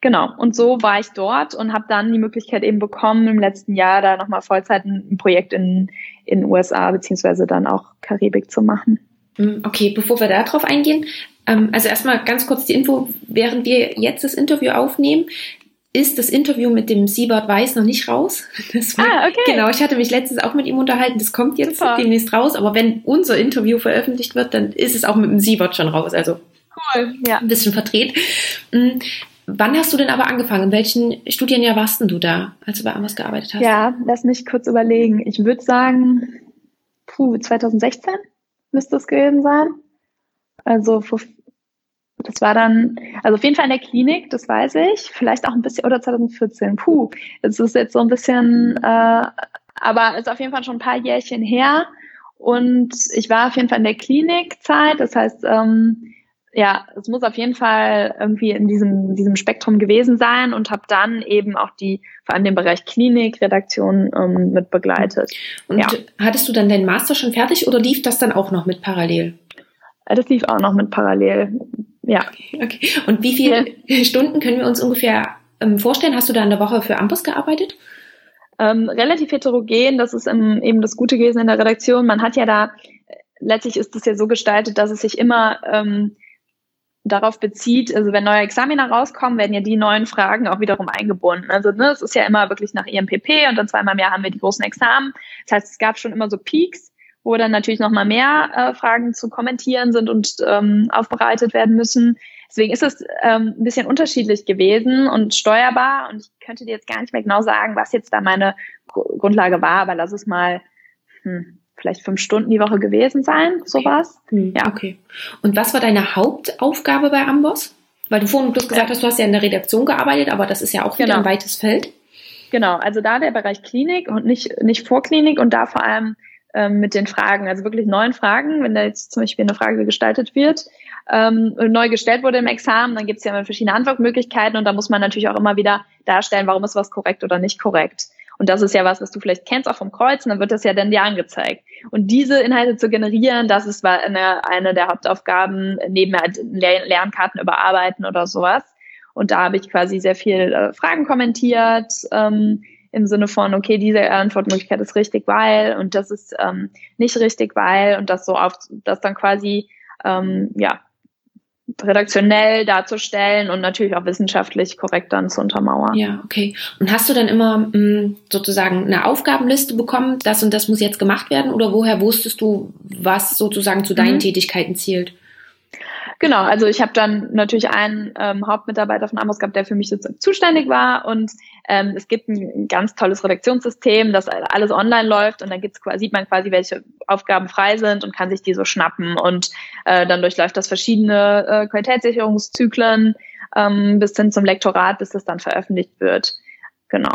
Genau, und so war ich dort und habe dann die Möglichkeit eben bekommen, im letzten Jahr da nochmal Vollzeit ein, Projekt in in USA beziehungsweise dann auch Karibik zu machen. Hm, okay, bevor wir da drauf eingehen, ähm, also erstmal ganz kurz die Info, während wir jetzt das Interview aufnehmen, ist das Interview mit dem Siebert Weiß noch nicht raus. [laughs] Das war, ah, okay. Genau, ich hatte mich letztens auch mit ihm unterhalten. Das kommt jetzt Super. demnächst raus. Aber wenn unser Interview veröffentlicht wird, dann ist es auch mit dem Siebert schon raus. Also cool, ja. ein bisschen verdreht. Mhm. Wann hast du denn aber angefangen? In welchen Studienjahr warst denn du da, als du bei Amos gearbeitet hast? Ja, lass mich kurz überlegen. Ich würde sagen, puh, 2016 müsste es gewesen sein. Also vor das war dann, also auf jeden Fall in der Klinik, das weiß ich. Vielleicht auch ein bisschen, oder 2014. Puh, es ist jetzt so ein bisschen, äh, aber ist auf jeden Fall schon ein paar Jährchen her. Und ich war auf jeden Fall in der Klinikzeit. Das heißt, ähm, ja, es muss auf jeden Fall irgendwie in diesem, diesem Spektrum gewesen sein und habe dann eben auch die, vor allem den Bereich Klinik, Redaktion ähm, mit begleitet. Und ja. hattest du dann deinen Master schon fertig oder lief das dann auch noch mit parallel? Das lief auch noch mit parallel. Ja. Okay. Und wie viele ja. Stunden können wir uns ungefähr ähm, vorstellen? Hast du da in der Woche für Ampus gearbeitet? Ähm, relativ heterogen, das ist ähm, eben das Gute gewesen in der Redaktion. Man hat ja da, letztlich ist es ja so gestaltet, dass es sich immer ähm, darauf bezieht, also wenn neue Examiner rauskommen, werden ja die neuen Fragen auch wiederum eingebunden. Also ne, es ist ja immer wirklich nach IMPP und dann zweimal im Jahr haben wir die großen Examen. Das heißt, es gab schon immer so Peaks, wo dann natürlich nochmal mehr äh, Fragen zu kommentieren sind und ähm, aufbereitet werden müssen. Deswegen ist es ähm, ein bisschen unterschiedlich gewesen und steuerbar. Und ich könnte dir jetzt gar nicht mehr genau sagen, was jetzt da meine Grundlage war, aber lass es mal hm, vielleicht fünf Stunden die Woche gewesen sein, sowas. Okay. Hm, ja. Okay. Und was war deine Hauptaufgabe bei Amboss? Weil du vorhin bloß gesagt hast, du hast ja in der Redaktion gearbeitet, aber das ist ja auch wieder genau. ein weites Feld. Genau, also da der Bereich Klinik und nicht, nicht Vorklinik und da vor allem ähm, mit den Fragen, also wirklich neuen Fragen, wenn da jetzt zum Beispiel eine Frage gestaltet wird, ähm, neu gestellt wurde im Examen, dann gibt es ja immer verschiedene Antwortmöglichkeiten und da muss man natürlich auch immer wieder darstellen, warum ist was korrekt oder nicht korrekt. Und das ist ja was, was du vielleicht kennst, auch vom Kreuz, und dann wird das ja dann dir angezeigt. Und diese Inhalte zu generieren, das ist eine, eine der Hauptaufgaben, neben halt Lernkarten überarbeiten oder sowas. Und da habe ich quasi sehr viel äh, Fragen kommentiert, ähm, im Sinne von, okay, diese Antwortmöglichkeit ist richtig, weil und das ist ähm, nicht richtig, weil und das so auf, das dann quasi ähm, ja redaktionell darzustellen und natürlich auch wissenschaftlich korrekt dann zu untermauern. Ja, okay. Und hast du dann immer mh, mm, sozusagen eine Aufgabenliste bekommen, das und das muss jetzt gemacht werden oder woher wusstest du, was sozusagen zu deinen mhm. Tätigkeiten zielt? Genau, also ich habe dann natürlich einen ähm, Hauptmitarbeiter von Amos gehabt, der für mich sozusagen zuständig war und ähm, es gibt ein, ganz tolles Redaktionssystem, das alles online läuft und dann gibt's, sieht man quasi, welche Aufgaben frei sind und kann sich die so schnappen und äh, dann durchläuft das verschiedene äh, Qualitätssicherungszyklen ähm, bis hin zum Lektorat, bis das dann veröffentlicht wird. Genau.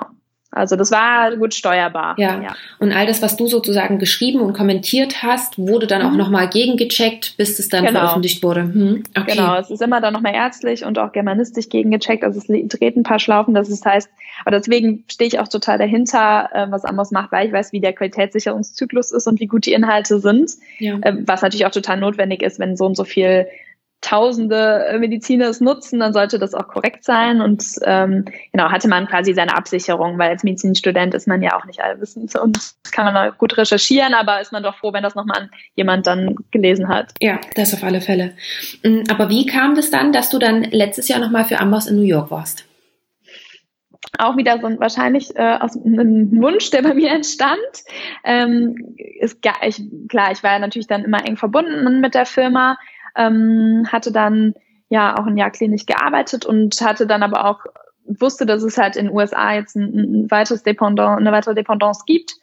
Also das war gut steuerbar. Ja. ja. Und all das, was du sozusagen geschrieben und kommentiert hast, wurde dann mhm. auch nochmal gegengecheckt, bis es dann genau. veröffentlicht wurde. Mhm. Okay. Genau, es ist immer dann nochmal ärztlich und auch germanistisch gegengecheckt. Also es dreht ein paar Schlaufen, das heißt, aber deswegen stehe ich auch total dahinter, äh, was Amos macht, weil ich weiß, wie der Qualitätssicherungszyklus ist und wie gut die Inhalte sind. Ja. Äh, was natürlich auch total notwendig ist, wenn so und so viel tausende Mediziner es nutzen, dann sollte das auch korrekt sein. Und ähm, genau, hatte man quasi seine Absicherung, weil als Medizinstudent ist man ja auch nicht allwissend und kann man gut recherchieren, aber ist man doch froh, wenn das nochmal jemand dann gelesen hat. Ja, das auf alle Fälle. Mm, aber wie kam das dann, dass du dann letztes Jahr nochmal für Amboss in New York warst? auch wieder so ein, wahrscheinlich äh, aus einem Wunsch, der bei mir entstand. Ähm, ist gar, ich, klar, ich war ja natürlich dann immer eng verbunden mit der Firma ähm, hatte dann ja auch ein Jahr klinisch gearbeitet und hatte dann aber auch wusste, dass es halt in den USA jetzt ein, ein weiteres Dependance, eine weitere Dependance gibt.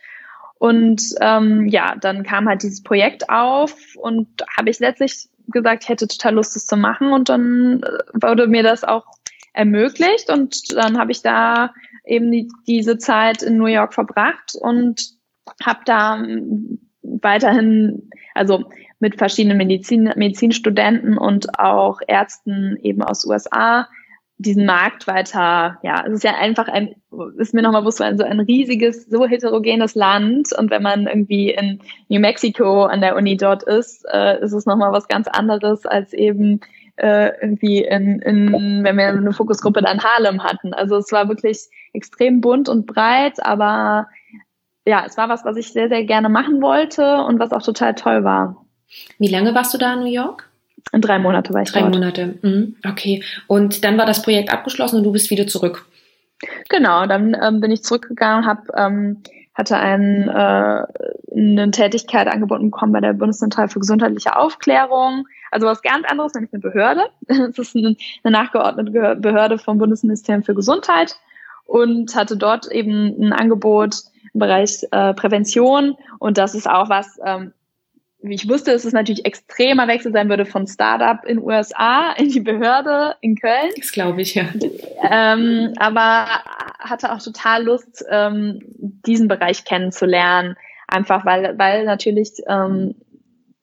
Und ähm, ja, dann kam halt dieses Projekt auf und habe ich letztlich gesagt, ich hätte total Lust, das zu machen. Und dann äh, wurde mir das auch ermöglicht. Und dann habe ich da eben die, diese Zeit in New York verbracht und habe da weiterhin, also mit verschiedenen Medizin, Medizinstudenten und auch Ärzten eben aus USA diesen Markt weiter, ja, es ist ja einfach ein, ist mir nochmal bewusst, so ein riesiges, so heterogenes Land und wenn man irgendwie in New Mexico an der Uni dort ist, äh, ist es nochmal was ganz anderes als eben äh, irgendwie in, in, wenn wir eine Fokusgruppe dann Harlem hatten. Also es war wirklich extrem bunt und breit, aber ja, es war was, was ich sehr, sehr gerne machen wollte und was auch total toll war. Wie lange warst du da in New York? In drei Monate war ich Drei dort. Monate, mhm. okay. Und dann war das Projekt abgeschlossen und du bist wieder zurück. Genau, dann ähm, bin ich zurückgegangen, hab, ähm, hatte ein, äh, eine Tätigkeit angeboten bekommen bei der Bundeszentrale für gesundheitliche Aufklärung. Also was ganz anderes, nämlich eine Behörde. [laughs] Es ist eine, eine nachgeordnete Behörde vom Bundesministerium für Gesundheit und hatte dort eben ein Angebot im Bereich äh, Prävention. Und das ist auch was, ähm, ich wusste, dass es natürlich extremer Wechsel sein würde von Startup in USA in die Behörde in Köln. Das glaube ich, ja. Ähm, aber hatte auch total Lust, ähm, diesen Bereich kennenzulernen. Einfach weil, weil natürlich ähm,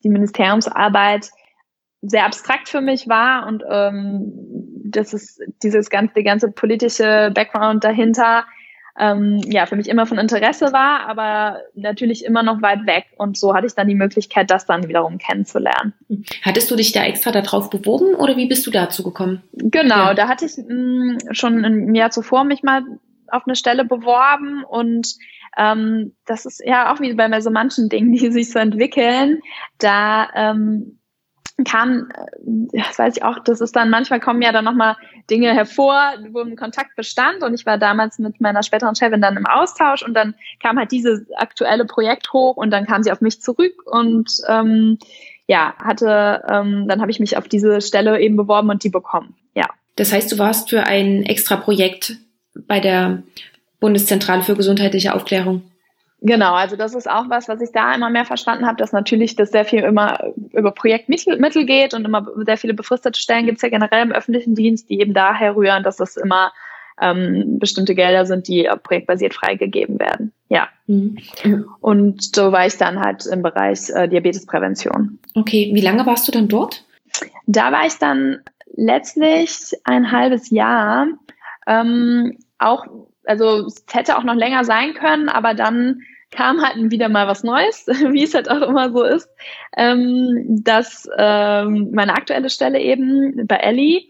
die Ministeriumsarbeit sehr abstrakt für mich war und ähm, das ist dieses ganze, die ganze politische Background dahinter ähm, ja, für mich immer von Interesse war, aber natürlich immer noch weit weg. Und so hatte ich dann die Möglichkeit, das dann wiederum kennenzulernen. Hattest du dich da extra darauf beworben oder wie bist du dazu gekommen? Genau, ja. da hatte ich mh, mm, schon ein Jahr zuvor mich mal auf eine Stelle beworben und ähm, das ist ja auch wie bei so manchen Dingen, die sich so entwickeln. Da ähm, kam, äh, das weiß ich auch, das ist dann, manchmal kommen ja dann nochmal Dinge hervor, wo ein Kontakt bestand und ich war damals mit meiner späteren Chefin dann im Austausch und dann kam halt dieses aktuelle Projekt hoch und dann kam sie auf mich zurück und ähm, ja, hatte, ähm, dann habe ich mich auf diese Stelle eben beworben und die bekommen, ja. Das heißt, du warst für ein extra Projekt bei der Bundeszentrale für gesundheitliche Aufklärung Genau, also das ist auch was, was ich da immer mehr verstanden habe, dass natürlich das sehr viel immer über Projektmittel geht und immer sehr viele befristete Stellen gibt es ja generell im öffentlichen Dienst, die eben daher rühren, dass es immer ähm, bestimmte Gelder sind, die projektbasiert freigegeben werden. Ja. Mhm. Und so war ich dann halt im Bereich äh, Diabetesprävention. Okay, wie lange warst du dann dort? Da war ich dann letztlich ein halbes Jahr. Ähm, auch also es hätte auch noch länger sein können, aber dann kam halt wieder mal was Neues, [laughs] wie es halt auch immer so ist, ähm, dass ähm, meine aktuelle Stelle eben bei Ellie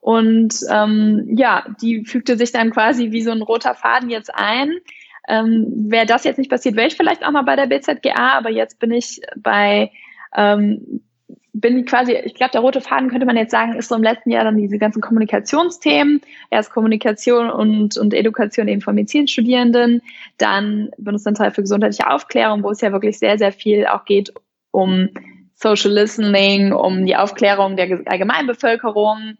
und ähm, ja, die fügte sich dann quasi wie so ein roter Faden jetzt ein. Ähm, Wäre das jetzt nicht passiert, wäre ich vielleicht auch mal bei der BZGA, aber jetzt bin ich bei ähm, bin quasi, ich glaube, der rote Faden könnte man jetzt sagen, ist so im letzten Jahr dann diese ganzen Kommunikationsthemen. Erst Kommunikation und, und Education eben von Medizinstudierenden, dann Bundeszentrale für gesundheitliche Aufklärung, wo es ja wirklich sehr, sehr viel auch geht um Social Listening, um die Aufklärung der Allgemeinbevölkerung.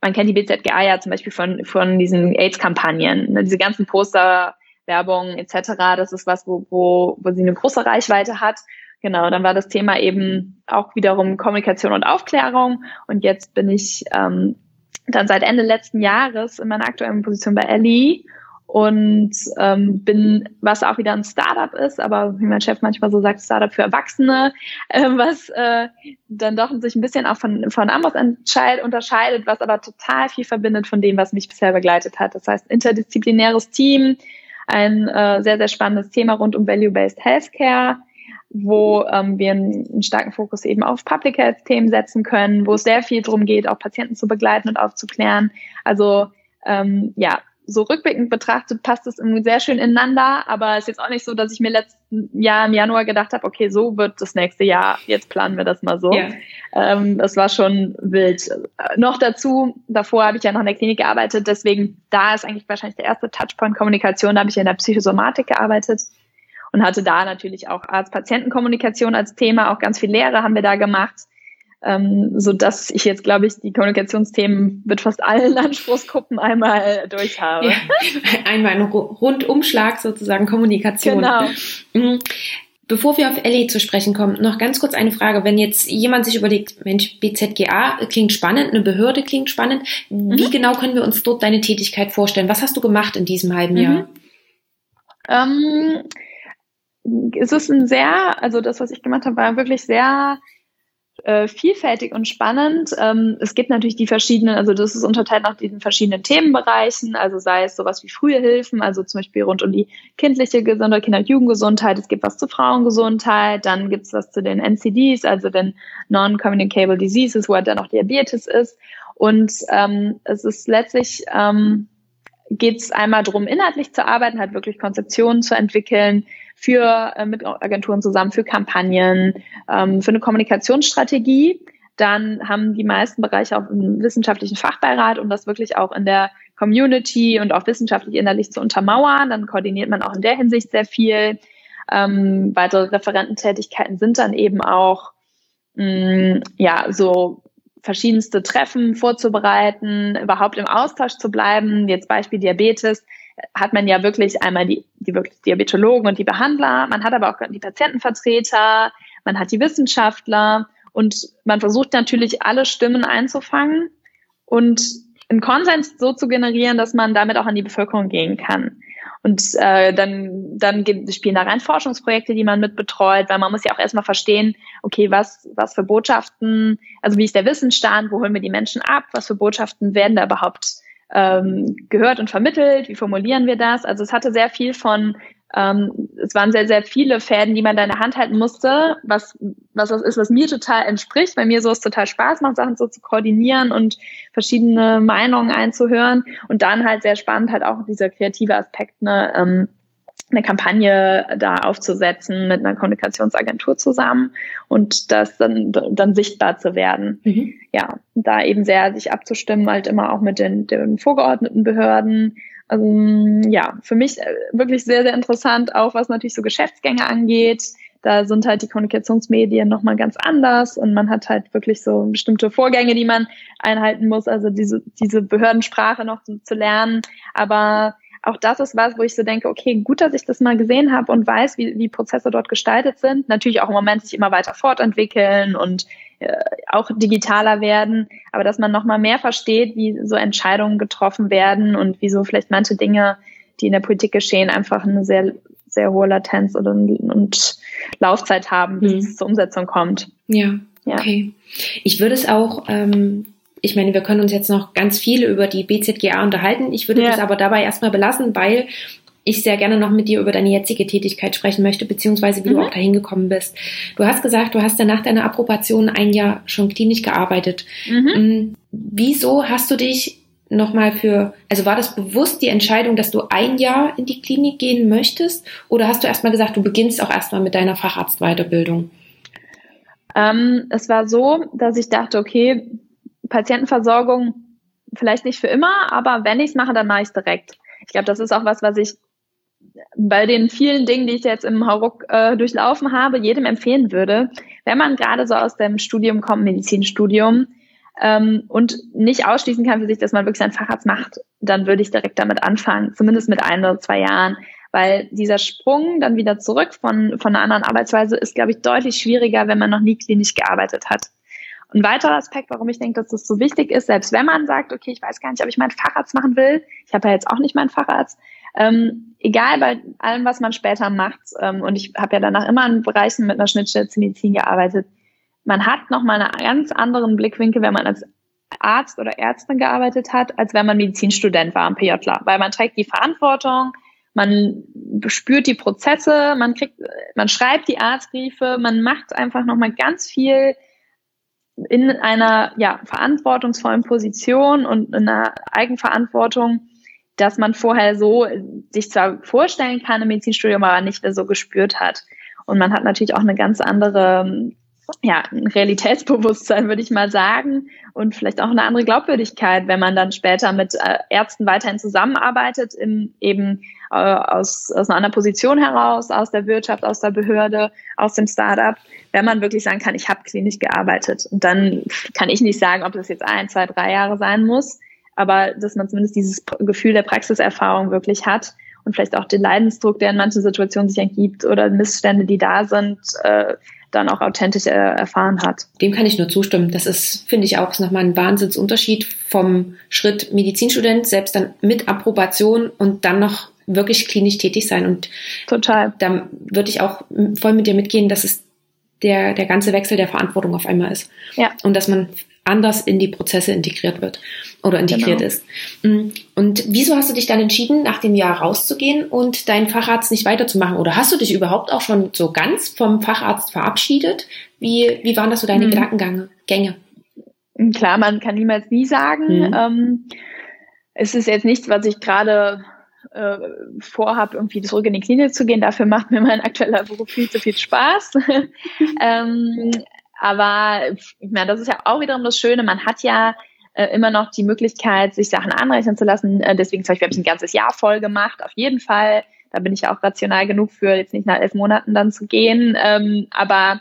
Man kennt die BZGA ja zum Beispiel von, von diesen AIDS-Kampagnen, ne, diese ganzen Poster, Werbung etc. Das ist was, wo, wo, wo sie eine große Reichweite hat. Genau, dann war das Thema eben auch wiederum Kommunikation und Aufklärung. Und jetzt bin ich ähm, dann seit Ende letzten Jahres in meiner aktuellen Position bei Ellie und ähm, bin, was auch wieder ein Startup ist, aber wie mein Chef manchmal so sagt, Startup für Erwachsene, [laughs] äh, was äh, dann doch sich ein bisschen auch von, von Amos unterscheidet, was aber total viel verbindet von dem, was mich bisher begleitet hat. Das heißt, interdisziplinäres Team, ein äh, sehr, sehr spannendes Thema rund um Value-Based Healthcare, wo ähm, wir einen, starken Fokus eben auf Public Health Themen setzen können, wo es sehr viel darum geht, auch Patienten zu begleiten und aufzuklären. Also ähm, ja, so rückblickend betrachtet passt es sehr schön ineinander, aber es ist jetzt auch nicht so, dass ich mir letzten Jahr im Januar gedacht habe, okay, so wird das nächste Jahr, jetzt planen wir das mal so. Ja. Ähm, das war schon wild. Äh, noch dazu, davor habe ich ja noch in der Klinik gearbeitet, deswegen da ist eigentlich wahrscheinlich der erste Touchpoint Kommunikation, da habe ich in der Psychosomatik gearbeitet und hatte da natürlich auch Arzt-Patienten-Kommunikation als Thema, auch ganz viel Lehre haben wir da gemacht, ähm, so dass ich jetzt glaube ich die Kommunikationsthemen mit fast allen [laughs] Anspruchsgruppen einmal durch habe. Ja, einmal ein Rundumschlag sozusagen Kommunikation. Genau. Mhm. Bevor wir auf Ellie zu sprechen kommen, noch ganz kurz eine Frage. Wenn jetzt jemand sich überlegt, Mensch, BZGA klingt spannend, eine Behörde klingt spannend, mhm. wie genau können wir uns dort deine Tätigkeit vorstellen? Was hast du gemacht in diesem halben Jahr? Mhm. Ähm, es ist ein sehr, also das, was ich gemacht habe, war wirklich sehr äh, vielfältig und spannend. Ähm, es gibt natürlich die verschiedenen, also das ist unterteilt nach diesen verschiedenen Themenbereichen, also sei es sowas wie frühe Hilfen, also zum Beispiel rund um die kindliche Gesundheit, Kinder- und Jugendgesundheit, es gibt was zu Frauengesundheit, dann gibt es was zu den NCDs, also den Non-Communicable Diseases, wo halt dann auch Diabetes ist. Und ähm, es ist letztlich ähm, geht es einmal darum, inhaltlich zu arbeiten, halt wirklich Konzeptionen zu entwickeln, für äh, mit Agenturen zusammen, für Kampagnen, ähm, für eine Kommunikationsstrategie. Dann haben die meisten Bereiche auch einen wissenschaftlichen Fachbeirat, um das wirklich auch in der Community und auch wissenschaftlich innerlich zu untermauern. Dann koordiniert man auch in der Hinsicht sehr viel. Ähm, weitere Referententätigkeiten sind dann eben auch mh, mm, ja so verschiedenste Treffen vorzubereiten, überhaupt im Austausch zu bleiben. Jetzt Beispiel Diabetes hat man ja wirklich einmal die, die wirklich Diabetologen und die Behandler, man hat aber auch die Patientenvertreter, man hat die Wissenschaftler und man versucht natürlich alle Stimmen einzufangen und einen Konsens so zu generieren, dass man damit auch an die Bevölkerung gehen kann. Und äh, dann, dann spielen da rein Forschungsprojekte, die man mit betreut, weil man muss ja auch erstmal verstehen, okay, was, was für Botschaften, also wie ist der Wissensstand, wo holen wir die Menschen ab, was für Botschaften werden da überhaupt ähm, gehört und vermittelt, wie formulieren wir das. Also es hatte sehr viel von, ähm, es waren sehr, sehr viele Fäden, die man da in der Hand halten musste, was, was das ist, was mir total entspricht, weil mir so es total Spaß macht, Sachen so zu koordinieren und verschiedene Meinungen einzuhören und dann halt sehr spannend halt auch dieser kreative Aspekt, ne, ähm, eine Kampagne da aufzusetzen mit einer Kommunikationsagentur zusammen und das dann, dann sichtbar zu werden. Mhm. Ja, da eben sehr sich abzustimmen, halt immer auch mit den, den vorgeordneten Behörden. Also, ja, für mich äh, wirklich sehr, sehr interessant, auch was natürlich so Geschäftsgänge angeht. Da sind halt die Kommunikationsmedien nochmal ganz anders und man hat halt wirklich so bestimmte Vorgänge, die man einhalten muss, also diese, diese Behördensprache noch zu, zu lernen. Aber auch das ist was, wo ich so denke, okay, gut, dass ich das mal gesehen habe und weiß, wie, wie Prozesse dort gestaltet sind. Natürlich auch im Moment sich immer weiter fortentwickeln und äh, auch digitaler werden, aber dass man nochmal mehr versteht, wie so Entscheidungen getroffen werden und wieso vielleicht manche Dinge, die in der Politik geschehen, einfach eine sehr, sehr hohe Latenz oder, und Laufzeit haben, bis mhm. es zur Umsetzung kommt. Ja. Ja. Okay. Ich würde es auch ähm, ich meine, wir können uns jetzt noch ganz viel über die BZGA unterhalten. Ich würde ja. das aber dabei erstmal belassen, weil ich sehr gerne noch mit dir über deine jetzige Tätigkeit sprechen möchte, beziehungsweise wie mhm. du auch dahin gekommen bist. Du hast gesagt, du hast ja nach deiner Approbation ein Jahr schon klinisch gearbeitet. Mhm. Mm, wieso hast du dich nochmal für, also war das bewusst die Entscheidung, dass du ein Jahr in die Klinik gehen möchtest? Oder hast du erstmal gesagt, du beginnst auch erstmal mit deiner Facharztweiterbildung? Ähm, es war so, dass ich dachte, okay, Patientenversorgung vielleicht nicht für immer, aber wenn ich es mache, dann mache ich es direkt. Ich glaube, das ist auch was, was ich bei den vielen Dingen, die ich jetzt im Hauruck äh, durchlaufen habe, jedem empfehlen würde, wenn man gerade so aus dem Studium kommt, Medizinstudium, ähm, und nicht ausschließen kann für sich, dass man wirklich einen Facharzt macht, dann würde ich direkt damit anfangen, zumindest mit ein oder zwei Jahren. Weil dieser Sprung dann wieder zurück von, von einer anderen Arbeitsweise ist, glaube ich, deutlich schwieriger, wenn man noch nie klinisch gearbeitet hat. Ein weiterer Aspekt, warum ich denke, dass das so wichtig ist, selbst wenn man sagt, okay, ich weiß gar nicht, ob ich meinen Facharzt machen will, ich habe ja jetzt auch nicht meinen Facharzt, ähm, egal bei allem, was man später macht, ähm, und ich habe ja danach immer in Bereichen mit einer Schnittstelle zur Medizin gearbeitet, man hat nochmal einen ganz anderen Blickwinkel, wenn man als Arzt oder Ärztin gearbeitet hat, als wenn man Medizinstudent war am PJler, weil man trägt die Verantwortung, man spürt die Prozesse, man kriegt, man schreibt die Arztbriefe, man macht einfach nochmal ganz viel in einer ja, verantwortungsvollen Position und in einer Eigenverantwortung, dass man vorher so sich zwar vorstellen kann im Medizinstudium, aber nicht so gespürt hat. Und man hat natürlich auch eine ganz andere ja, ein Realitätsbewusstsein, würde ich mal sagen, und vielleicht auch eine andere Glaubwürdigkeit, wenn man dann später mit äh, Ärzten weiterhin zusammenarbeitet, im, eben äh, aus, aus einer anderen Position heraus, aus der Wirtschaft, aus der Behörde, aus dem Startup, wenn man wirklich sagen kann, ich habe klinisch gearbeitet. Und dann kann ich nicht sagen, ob das jetzt ein, zwei, drei Jahre sein muss, aber dass man zumindest dieses Gefühl der Praxiserfahrung wirklich hat und vielleicht auch den Leidensdruck, der in manchen Situationen sich ergibt oder Missstände, die da sind, äh, dann auch authentisch äh, erfahren hat. Dem kann ich nur zustimmen. Das ist, finde ich, auch nochmal ein Wahnsinnsunterschied vom Schritt Medizinstudent, selbst dann mit Approbation und dann noch wirklich klinisch tätig sein. Und total. Da würde ich auch voll mit dir mitgehen, dass es der, der ganze Wechsel der Verantwortung auf einmal ist. Ja. Und dass man anders in die Prozesse integriert wird oder integriert genau. ist. Mm. Und wieso hast du dich dann entschieden, nach dem Jahr rauszugehen und deinen Facharzt nicht weiterzumachen? Oder hast du dich überhaupt auch schon so ganz vom Facharzt verabschiedet? Wie, wie waren das so deine mhm. Gedankengänge? Klar, man kann niemals nie sagen. Mhm. Ähm, es ist jetzt nichts, was ich gerade äh, vorhabe, irgendwie zurück in die Klinik zu gehen. Dafür macht mir mein aktueller Beruf viel zu viel Spaß. [laughs] ähm, aber ich meine, das ist ja auch wiederum das Schöne. Man hat ja äh, immer noch die Möglichkeit, sich Sachen anrechnen zu lassen. Äh, deswegen zum Beispiel habe ich ein ganzes Jahr voll gemacht, auf jeden Fall. Da bin ich ja auch rational genug für, jetzt nicht nach elf Monaten dann zu gehen. Ähm, aber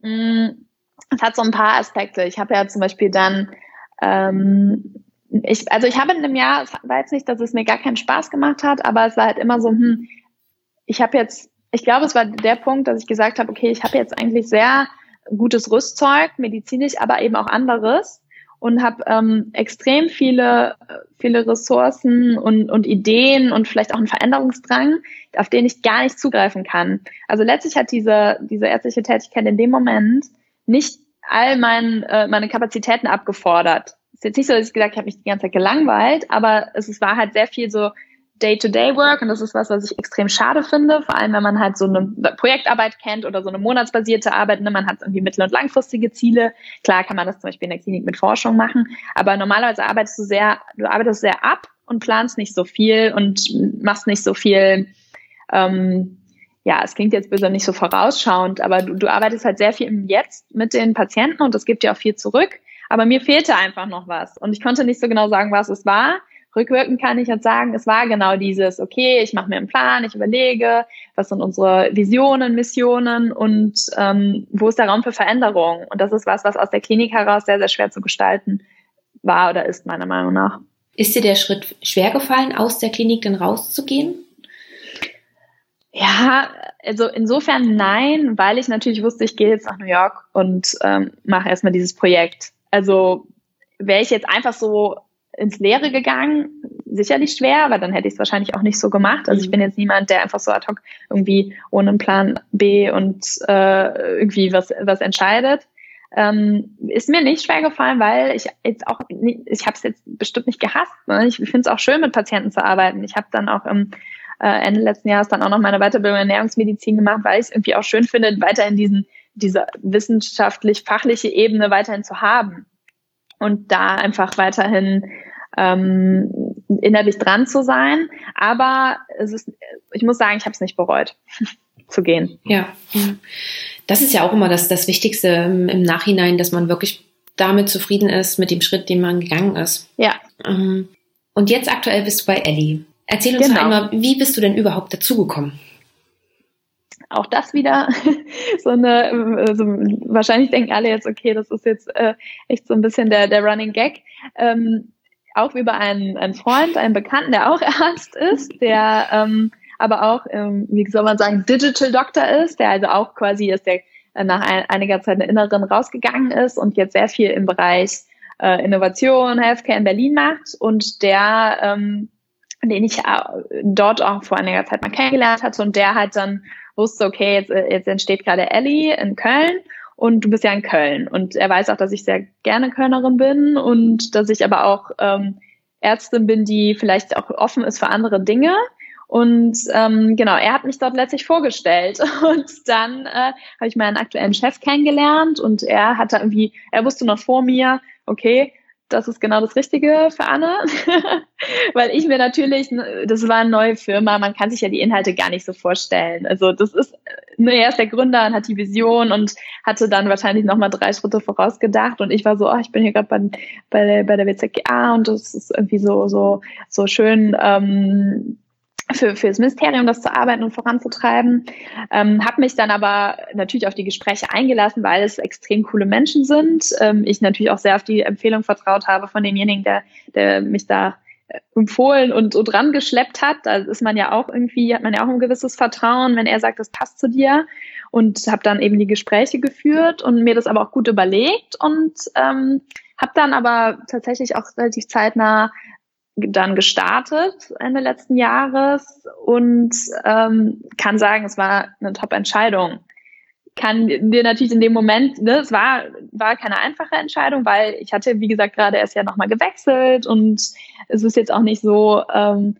mh, mm, es hat so ein paar Aspekte. Ich habe ja zum Beispiel dann ähm, ich, also ich habe in einem Jahr, es war jetzt nicht, dass es mir gar keinen Spaß gemacht hat, aber es war halt immer so, hm, ich habe jetzt, ich glaube, es war der Punkt, dass ich gesagt habe, okay, ich habe jetzt eigentlich sehr gutes Rüstzeug, medizinisch, aber eben auch anderes und habe ähm, extrem viele, viele Ressourcen und, und Ideen und vielleicht auch einen Veränderungsdrang, auf den ich gar nicht zugreifen kann. Also letztlich hat diese, diese ärztliche Tätigkeit in dem Moment nicht all mein, äh, meine Kapazitäten abgefordert ist jetzt nicht so, dass ich gesagt habe, ich habe mich die ganze Zeit gelangweilt, aber es, war halt sehr viel so Day-to-Day-Work und das ist was, was ich extrem schade finde, vor allem wenn man halt so eine Projektarbeit kennt oder so eine monatsbasierte Arbeit, ne? man hat irgendwie mittel- und langfristige Ziele. Klar kann man das zum Beispiel in der Klinik mit Forschung machen, aber normalerweise arbeitest du sehr, du arbeitest sehr ab und planst nicht so viel und machst nicht so viel ähm, ja, es klingt jetzt böse nicht so vorausschauend, aber du, du arbeitest halt sehr viel im Jetzt mit den Patienten und das gibt dir auch viel zurück. Aber mir fehlte einfach noch was und ich konnte nicht so genau sagen, was es war. Rückwirkend kann ich jetzt sagen, es war genau dieses, okay, ich mache mir einen Plan, ich überlege, was sind unsere Visionen, Missionen und ähm, wo ist der Raum für Veränderung? Und das ist was, was aus der Klinik heraus sehr, sehr schwer zu gestalten war oder ist, meiner Meinung nach. Ist dir der Schritt schwer gefallen, aus der Klinik dann rauszugehen? Ja, also insofern nein, weil ich natürlich wusste, ich gehe jetzt nach New York und ähm, mache erstmal dieses Projekt. Also wäre ich jetzt einfach so ins Leere gegangen, sicherlich schwer, aber dann hätte ich es wahrscheinlich auch nicht so gemacht. Also ich mhm. bin jetzt niemand, der einfach so ad hoc irgendwie ohne einen Plan B und äh, irgendwie was, was entscheidet. Ähm, ist mir nicht schwer gefallen, weil ich jetzt auch, nicht, ich habe es jetzt bestimmt nicht gehasst. Ne? Ich finde es auch schön, mit Patienten zu arbeiten. Ich habe dann auch im äh, Ende letzten Jahres dann auch noch meine Weiterbildung in Ernährungsmedizin gemacht, weil ich es irgendwie auch schön finde, weiterhin diesen diese wissenschaftlich-fachliche Ebene weiterhin zu haben und da einfach weiterhin ähm, innerlich dran zu sein. Aber es ist, ich muss sagen, ich habe es nicht bereut [laughs] zu gehen. Ja, das ist ja auch immer das, das Wichtigste im Nachhinein, dass man wirklich damit zufrieden ist mit dem Schritt, den man gegangen ist. Ja. Ähm, und jetzt aktuell bist du bei Ellie. Erzähl uns genau. einmal, wie bist du denn überhaupt dazugekommen? Auch das wieder [laughs] so eine, also wahrscheinlich denken alle jetzt, okay, das ist jetzt äh, echt so ein bisschen der, der Running Gag. Ähm, auch über einen, einen Freund, einen Bekannten, der auch [laughs] Arzt ist, der ähm, aber auch, ähm, wie soll man sagen, Digital Doctor ist, der also auch quasi ist, der äh, nach ein, einiger Zeit eine Inneren rausgegangen ist und jetzt sehr viel im Bereich äh, Innovation, Healthcare in Berlin macht und der, ähm, den ich äh, dort auch vor einiger Zeit mal kennengelernt hatte und der halt dann wusste, okay, jetzt, äh, jetzt entsteht gerade Ellie in Köln und du bist ja in Köln. Und er weiß auch, dass ich sehr gerne Kölnerin bin und dass ich aber auch ähm, Ärztin bin, die vielleicht auch offen ist für andere Dinge. Und ähm, genau, er hat mich dort letztlich vorgestellt. [laughs] Und dann äh, habe ich meinen aktuellen Chef kennengelernt und er hatte irgendwie, er wusste noch vor mir, okay, das ist genau das Richtige für Anne, [laughs] weil ich mir natürlich, das war eine neue Firma, man kann sich ja die Inhalte gar nicht so vorstellen. Also das ist, ne, er ist der Gründer und hat die Vision und hatte dann wahrscheinlich nochmal drei Schritte vorausgedacht und ich war so, oh, ich bin hier gerade bei, bei, bei der WZGA und das ist irgendwie so, so, so schön, ähm, für, für das Ministerium das zu arbeiten und voranzutreiben. Ähm, habe mich dann aber natürlich auf die Gespräche eingelassen, weil es extrem coole Menschen sind. Ähm, ich natürlich auch sehr auf die Empfehlung vertraut habe von demjenigen, der, der mich da äh, empfohlen und, und rangeschleppt hat. Da ist man ja auch irgendwie, hat man ja auch ein gewisses Vertrauen, wenn er sagt, das passt zu dir. Und habe dann eben die Gespräche geführt und mir das aber auch gut überlegt und ähm, habe dann aber tatsächlich auch relativ zeitnah dann gestartet Ende letzten Jahres und ähm, kann sagen, es war eine Top-Entscheidung. Kann dir natürlich in dem Moment, ne, es war, war keine einfache Entscheidung, weil ich hatte, wie gesagt, gerade erst ja nochmal gewechselt und es ist jetzt auch nicht so, ähm,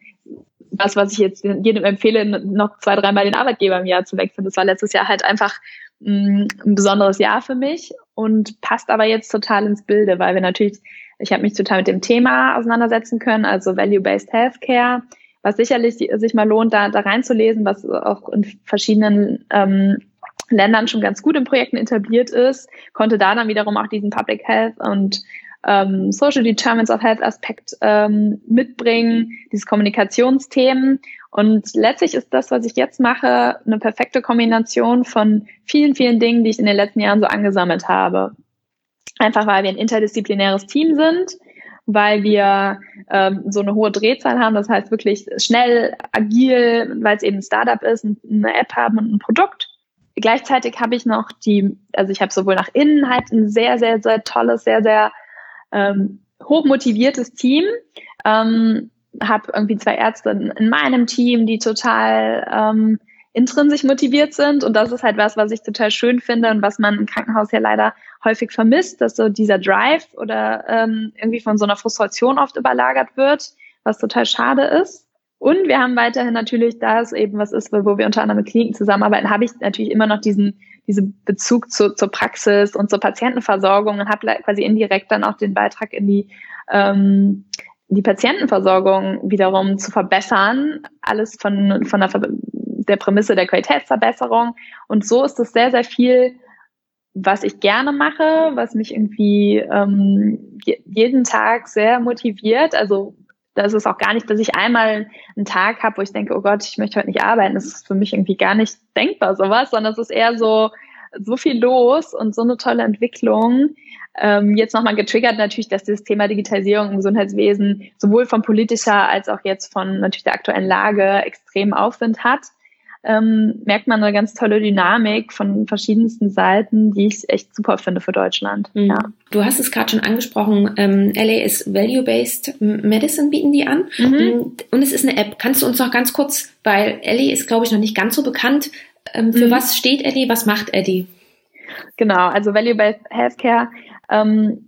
was, was ich jetzt jedem empfehle, noch zwei, dreimal den Arbeitgeber im Jahr zu wechseln. Das war letztes Jahr halt einfach mh, mm, ein besonderes Jahr für mich und passt aber jetzt total ins Bilde, weil wir natürlich ich habe mich total mit dem Thema auseinandersetzen können, also Value-Based Healthcare, was sicherlich sich mal lohnt, da, da reinzulesen, was auch in verschiedenen ähm, Ländern schon ganz gut in Projekten etabliert ist, konnte da dann wiederum auch diesen Public Health und ähm, Social Determinants of Health Aspekt ähm, mitbringen, diese Kommunikationsthemen. Und letztlich ist das, was ich jetzt mache, eine perfekte Kombination von vielen, vielen Dingen, die ich in den letzten Jahren so angesammelt habe. Einfach weil wir ein interdisziplinäres Team sind, weil wir ähm, so eine hohe Drehzahl haben, das heißt wirklich schnell, agil, weil es eben ein Startup ist, eine App haben und ein Produkt. Gleichzeitig habe ich noch die, also ich habe sowohl nach innen halt ein sehr, sehr, sehr tolles, sehr, sehr ähm, hochmotiviertes Team. Ähm, habe irgendwie zwei Ärzte in, in meinem Team, die total ähm, intrinsisch motiviert sind. Und das ist halt was, was ich total schön finde und was man im Krankenhaus ja leider häufig vermisst, dass so dieser Drive oder ähm, irgendwie von so einer Frustration oft überlagert wird, was total schade ist. Und wir haben weiterhin natürlich, da es eben was ist, wo wir unter anderem mit Kliniken zusammenarbeiten, habe ich natürlich immer noch diesen, diesen Bezug zu, zur Praxis und zur Patientenversorgung und habe quasi indirekt dann auch den Beitrag in die, ähm, die Patientenversorgung wiederum zu verbessern. Alles von, von der der Prämisse der Qualitätsverbesserung. Und so ist es sehr, sehr viel, was ich gerne mache, was mich irgendwie ähm, jeden Tag sehr motiviert. Also das ist auch gar nicht, dass ich einmal einen Tag habe, wo ich denke, oh Gott, ich möchte heute nicht arbeiten. Das ist für mich irgendwie gar nicht denkbar, sowas, sondern es ist eher so, so viel los und so eine tolle Entwicklung. Ähm, jetzt nochmal getriggert natürlich, dass das Thema Digitalisierung im Gesundheitswesen sowohl von politischer als auch jetzt von natürlich der aktuellen Lage extrem Aufwind hat ähm, merkt man eine ganz tolle Dynamik von verschiedensten Seiten, die ich echt super finde für Deutschland. Mhm. Ja. Du hast es gerade schon angesprochen, ähm, LA ist Value-Based Medicine bieten die an mhm. Mm, und es ist eine App. Kannst du uns noch ganz kurz, weil Ellie ist, glaube ich, noch nicht ganz so bekannt. Ähm, für mhm. was steht Ellie? Was macht Ellie? Genau, also Value-Based Healthcare ähm,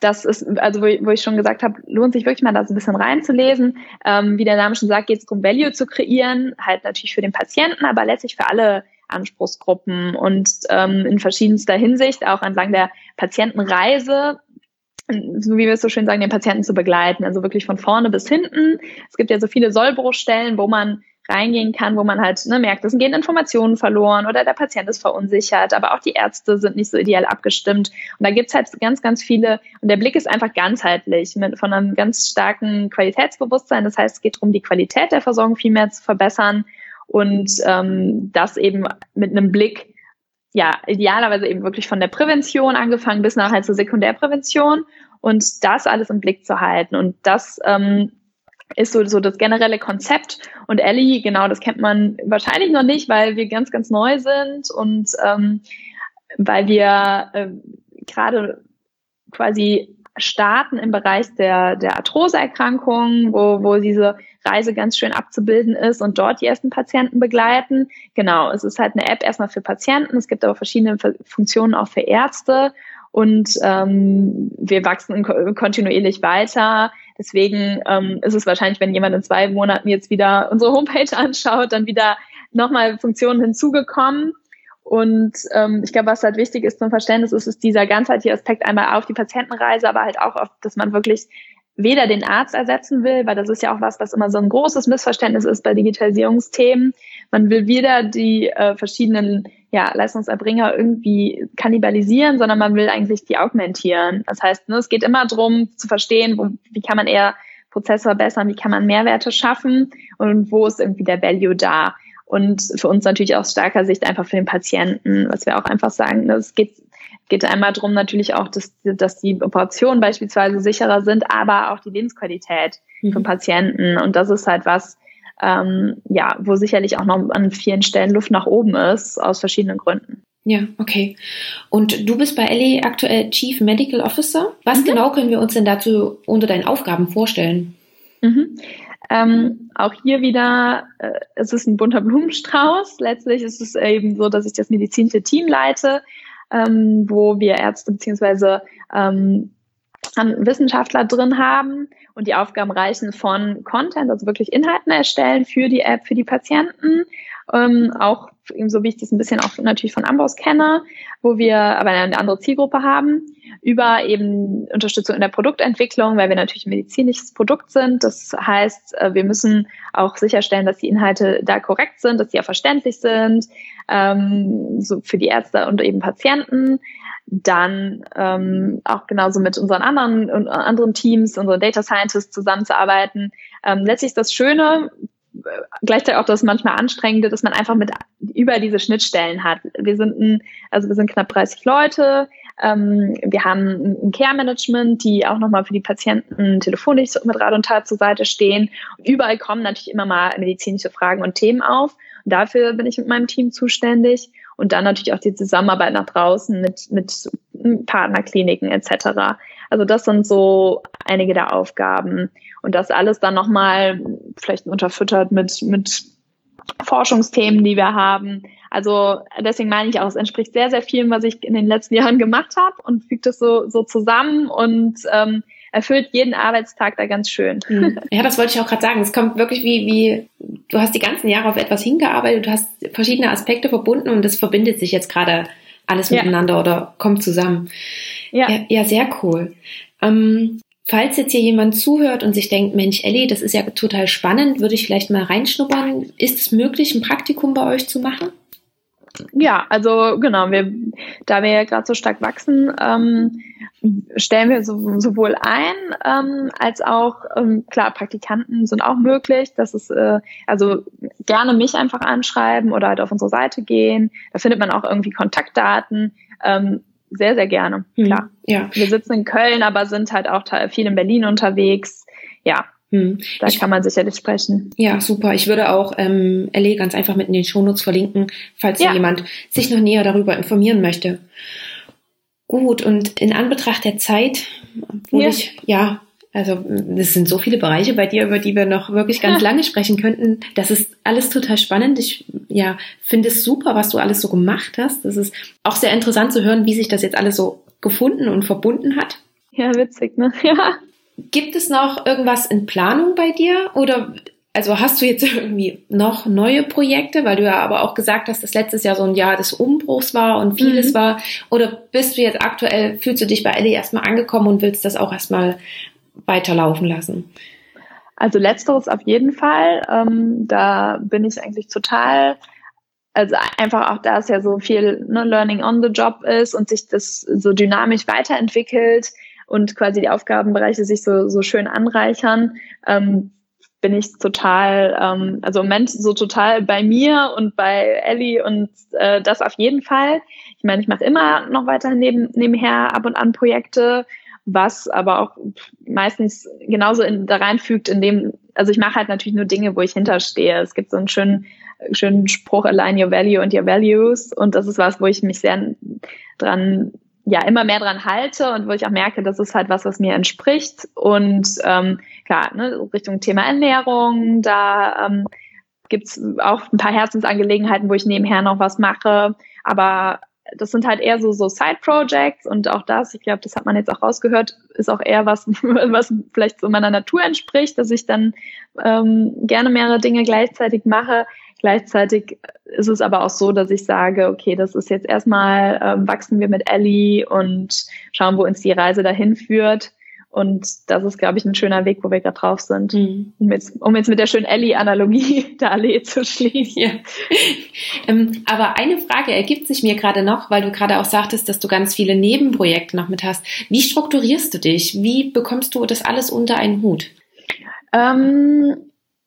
das ist, also wo, wo ich schon gesagt habe, lohnt sich wirklich mal da so ein bisschen reinzulesen. Ähm, wie der Name schon sagt, geht es darum, Value zu kreieren, halt natürlich für den Patienten, aber letztlich für alle Anspruchsgruppen und ähm, in verschiedenster Hinsicht auch entlang der Patientenreise so wie wir es so schön sagen, den Patienten zu begleiten, also wirklich von vorne bis hinten. Es gibt ja so viele Sollbruchstellen, wo man reingehen kann, wo man halt ne, merkt, es gehen Informationen verloren oder der Patient ist verunsichert, aber auch die Ärzte sind nicht so ideal abgestimmt. Und da gibt's halt ganz, ganz viele, und der Blick ist einfach ganzheitlich, mit, von einem ganz starken Qualitätsbewusstsein. Das heißt, es geht darum, die Qualität der Versorgung viel mehr zu verbessern und ähm, das eben mit einem Blick, ja, idealerweise eben wirklich von der Prävention angefangen bis nachher zur Sekundärprävention und das alles im Blick zu halten. Und das ähm, ist so, so das generelle Konzept. Und Ellie, genau, das kennt man wahrscheinlich noch nicht, weil wir ganz, ganz neu sind und ähm, weil wir äh, gerade quasi starten im Bereich der, der Arthroseerkrankungen, wo, wo diese Reise ganz schön abzubilden ist und dort die ersten Patienten begleiten. Genau, es ist halt eine App erstmal für Patienten, es gibt aber verschiedene Funktionen auch für Ärzte und ähm, wir wachsen kontinuierlich weiter. Deswegen ähm, ist es wahrscheinlich, wenn jemand in zwei Monaten jetzt wieder unsere Homepage anschaut, dann wieder nochmal Funktionen hinzugekommen. Und ähm, ich glaube, was halt wichtig ist zum Verständnis, ist, ist dieser ganzheitliche Aspekt einmal auf die Patientenreise, aber halt auch auf, dass man wirklich weder den Arzt ersetzen will, weil das ist ja auch was, was immer so ein großes Missverständnis ist bei Digitalisierungsthemen. Man will weder die äh, verschiedenen ja, Leistungserbringer irgendwie kannibalisieren, sondern man will eigentlich die augmentieren. Das heißt, ne, es geht immer darum zu verstehen, wo, wie kann man eher Prozesse verbessern, wie kann man Mehrwerte schaffen und wo ist irgendwie der Value da. Und für uns natürlich aus starker Sicht einfach für den Patienten, was wir auch einfach sagen, ne, es geht, geht einmal darum natürlich auch, dass, dass die Operationen beispielsweise sicherer sind, aber auch die Lebensqualität mhm. vom Patienten. Und das ist halt was, ähm, ja, wo sicherlich auch noch an vielen Stellen Luft nach oben ist, aus verschiedenen Gründen. Ja, okay. Und du bist bei Ellie aktuell Chief Medical Officer. Was mhm. genau können wir uns denn dazu unter deinen Aufgaben vorstellen? Mhm. Ähm, auch hier wieder, äh, es ist ein bunter Blumenstrauß. Letztlich ist es eben so, dass ich das medizinische Team leite, ähm, wo wir Ärzte beziehungsweise ähm, Wissenschaftler drin haben und die Aufgaben reichen von Content, also wirklich Inhalten erstellen für die App, für die Patienten, ähm, auch so wie ich das ein bisschen auch natürlich von Amboss kenne, wo wir aber eine andere Zielgruppe haben, über eben Unterstützung in der Produktentwicklung, weil wir natürlich ein medizinisches Produkt sind. Das heißt, äh, wir müssen auch sicherstellen, dass die Inhalte da korrekt sind, dass sie ja verständlich sind, ähm, so für die Ärzte und eben Patienten dann ähm, auch genauso mit unseren anderen anderen Teams, unseren Data Scientists zusammenzuarbeiten. Ähm, letztlich ist das Schöne, äh, gleichzeitig auch das manchmal anstrengende, dass man einfach mit über diese Schnittstellen hat. Wir sind ein, also wir sind knapp 30 Leute. Ähm, wir haben ein Care Management, die auch nochmal für die Patienten telefonisch mit Rat und Tat zur Seite stehen. Und überall kommen natürlich immer mal medizinische Fragen und Themen auf. Und dafür bin ich mit meinem Team zuständig und dann natürlich auch die Zusammenarbeit nach draußen mit, mit Partnerkliniken etc. Also das sind so einige der Aufgaben und das alles dann nochmal vielleicht unterfüttert mit, mit Forschungsthemen, die wir haben. Also deswegen meine ich auch, es entspricht sehr, sehr viel, was ich in den letzten [laughs] Jahren gemacht habe und fügt das so, so zusammen und ähm, erfüllt jeden Arbeitstag da ganz schön. Mhm. [laughs] Ja, das wollte ich auch gerade sagen. Es kommt wirklich wie, wie, du hast die ganzen Jahre auf etwas hingearbeitet, du hast verschiedene Aspekte verbunden und das verbindet sich jetzt gerade alles ja. miteinander oder kommt zusammen. Ja. ja, ja sehr cool. Ähm, Falls jetzt hier jemand zuhört und sich denkt, Mensch, Ellie, das ist ja total spannend, würde ich vielleicht mal reinschnuppern. Ist es möglich, ein Praktikum bei euch zu machen? Ja, also genau, wir, da wir ja gerade so stark wachsen, ähm, stellen wir so, sowohl ein ähm, als auch ähm, klar Praktikanten sind auch möglich. Das ist äh, also gerne mich einfach anschreiben oder halt auf unsere Seite gehen. Da findet man auch irgendwie Kontaktdaten. Ähm, sehr sehr gerne. Mhm. Klar. Ja. Wir sitzen in Köln, aber sind halt auch viel in Berlin unterwegs. Ja, hm. Da ich, kann man sicherlich sprechen. Ja, super. Ich würde auch ähm, LA ganz einfach mit in den Shownotes verlinken, falls ja. jemand sich noch näher darüber informieren möchte. Gut, und in Anbetracht der Zeit, ja. ich, ja, also es sind so viele Bereiche bei dir, über die wir noch wirklich ganz ja. [laughs] lange sprechen könnten. Das ist alles total spannend. Ich ja, finde es super, was du alles so gemacht hast. Das ist auch sehr interessant zu hören, wie sich das jetzt alles so gefunden und verbunden hat. Ja, witzig, ne? [laughs] Ja. Gibt es noch irgendwas in Planung bei dir oder also hast du jetzt [laughs] irgendwie noch neue Projekte, weil du ja aber auch gesagt hast, dass letztes Jahr so ein Jahr des Umbruchs war und vieles mhm. war. Oder bist du jetzt aktuell, fühlst du dich bei Ellie erstmal angekommen und willst das auch erstmal weiterlaufen lassen? Also letzteres auf jeden Fall. Ähm, da bin ich eigentlich total, also einfach auch da es ja so viel ne, Learning on the Job ist und sich das so dynamisch weiterentwickelt, und quasi die Aufgabenbereiche sich so, so schön anreichern, ähm, bin ich total, ähm, also im Moment so total bei mir und bei Ellie und äh, das auf jeden Fall. Ich meine, ich mache immer noch weiterhin neben, nebenher ab und an Projekte, was aber auch meistens genauso in, da reinfügt, in dem, also ich mache halt natürlich nur Dinge, wo ich hinterstehe. Es gibt so einen schönen, schönen Spruch, align your value and your values und das ist was, wo ich mich sehr dran ja immer mehr dran halte und wo ich auch merke, das ist halt was, was mir entspricht. Und ähm, klar, ne, Richtung Thema Ernährung, da ähm, gibt's auch ein paar Herzensangelegenheiten, wo ich nebenher noch was mache. Aber das sind halt eher so, so Side-Projects und auch das, ich glaube, das hat man jetzt auch rausgehört, ist auch eher was, [laughs] was vielleicht so meiner Natur entspricht, dass ich dann ähm, gerne mehrere Dinge gleichzeitig mache. Gleichzeitig ist es aber auch so, dass ich sage, okay, das ist jetzt erstmal, ähm, wachsen wir mit Ellie und schauen, wo uns die Reise dahin führt. Und das ist, glaube ich, ein schöner Weg, wo wir gerade drauf sind, mhm. um, jetzt, um jetzt mit der schönen Ellie-Analogie [laughs] der Allee zu schließen. Ja. ähm, aber eine Frage ergibt sich mir gerade noch, weil du gerade auch sagtest, dass du ganz viele Nebenprojekte noch mit hast. Wie strukturierst du dich? Wie bekommst du das alles unter einen Hut? Ähm,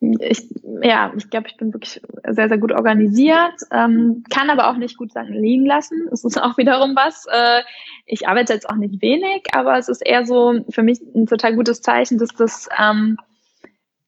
ich, ja, ich glaube, ich bin wirklich sehr, sehr gut organisiert, ähm, kann aber auch nicht gut Sachen liegen lassen. [laughs] Es ist auch wiederum was. Äh, ich arbeite jetzt auch nicht wenig, aber es ist eher so für mich ein total gutes Zeichen, dass das ähm,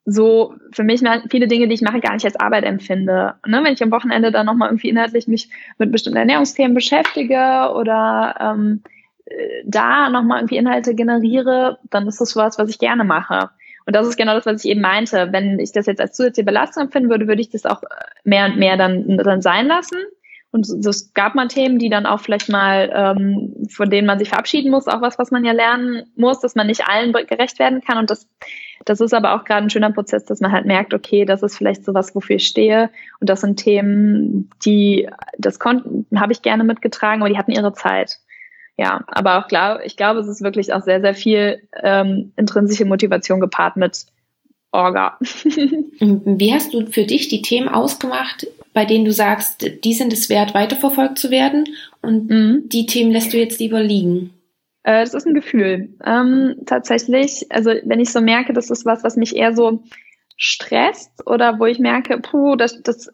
so für mich viele Dinge, die ich mache, gar nicht als Arbeit empfinde. Ne? Wenn ich am Wochenende dann nochmal irgendwie inhaltlich mich mit bestimmten Ernährungsthemen beschäftige oder ähm, äh, da nochmal irgendwie Inhalte generiere, dann ist das was, was ich gerne mache. Und das ist genau das, was ich eben meinte. Wenn ich das jetzt als zusätzliche Belastung empfinden würde, würde ich das auch mehr und mehr dann, dann sein lassen. Und es gab mal Themen, die dann auch vielleicht mal, ähm, von denen man sich verabschieden muss, auch was, was man ja lernen muss, dass man nicht allen gerecht werden kann. Und das, das ist aber auch gerade ein schöner Prozess, dass man halt merkt, okay, das ist vielleicht sowas, wofür ich stehe. Und das sind Themen, die, das konnten, habe ich gerne mitgetragen, aber die hatten ihre Zeit ja, aber auch klar, ich glaube, es ist wirklich auch sehr, sehr viel ähm, intrinsische Motivation gepaart mit Orga. [laughs] Wie hast du für dich die Themen ausgemacht, bei denen du sagst, die sind es wert, weiterverfolgt zu werden und mhm. die Themen lässt du jetzt lieber liegen? Äh, das ist ein Gefühl. Ähm, tatsächlich, also wenn ich so merke, das ist was, was mich eher so stresst oder wo ich merke, puh, das, das, äh,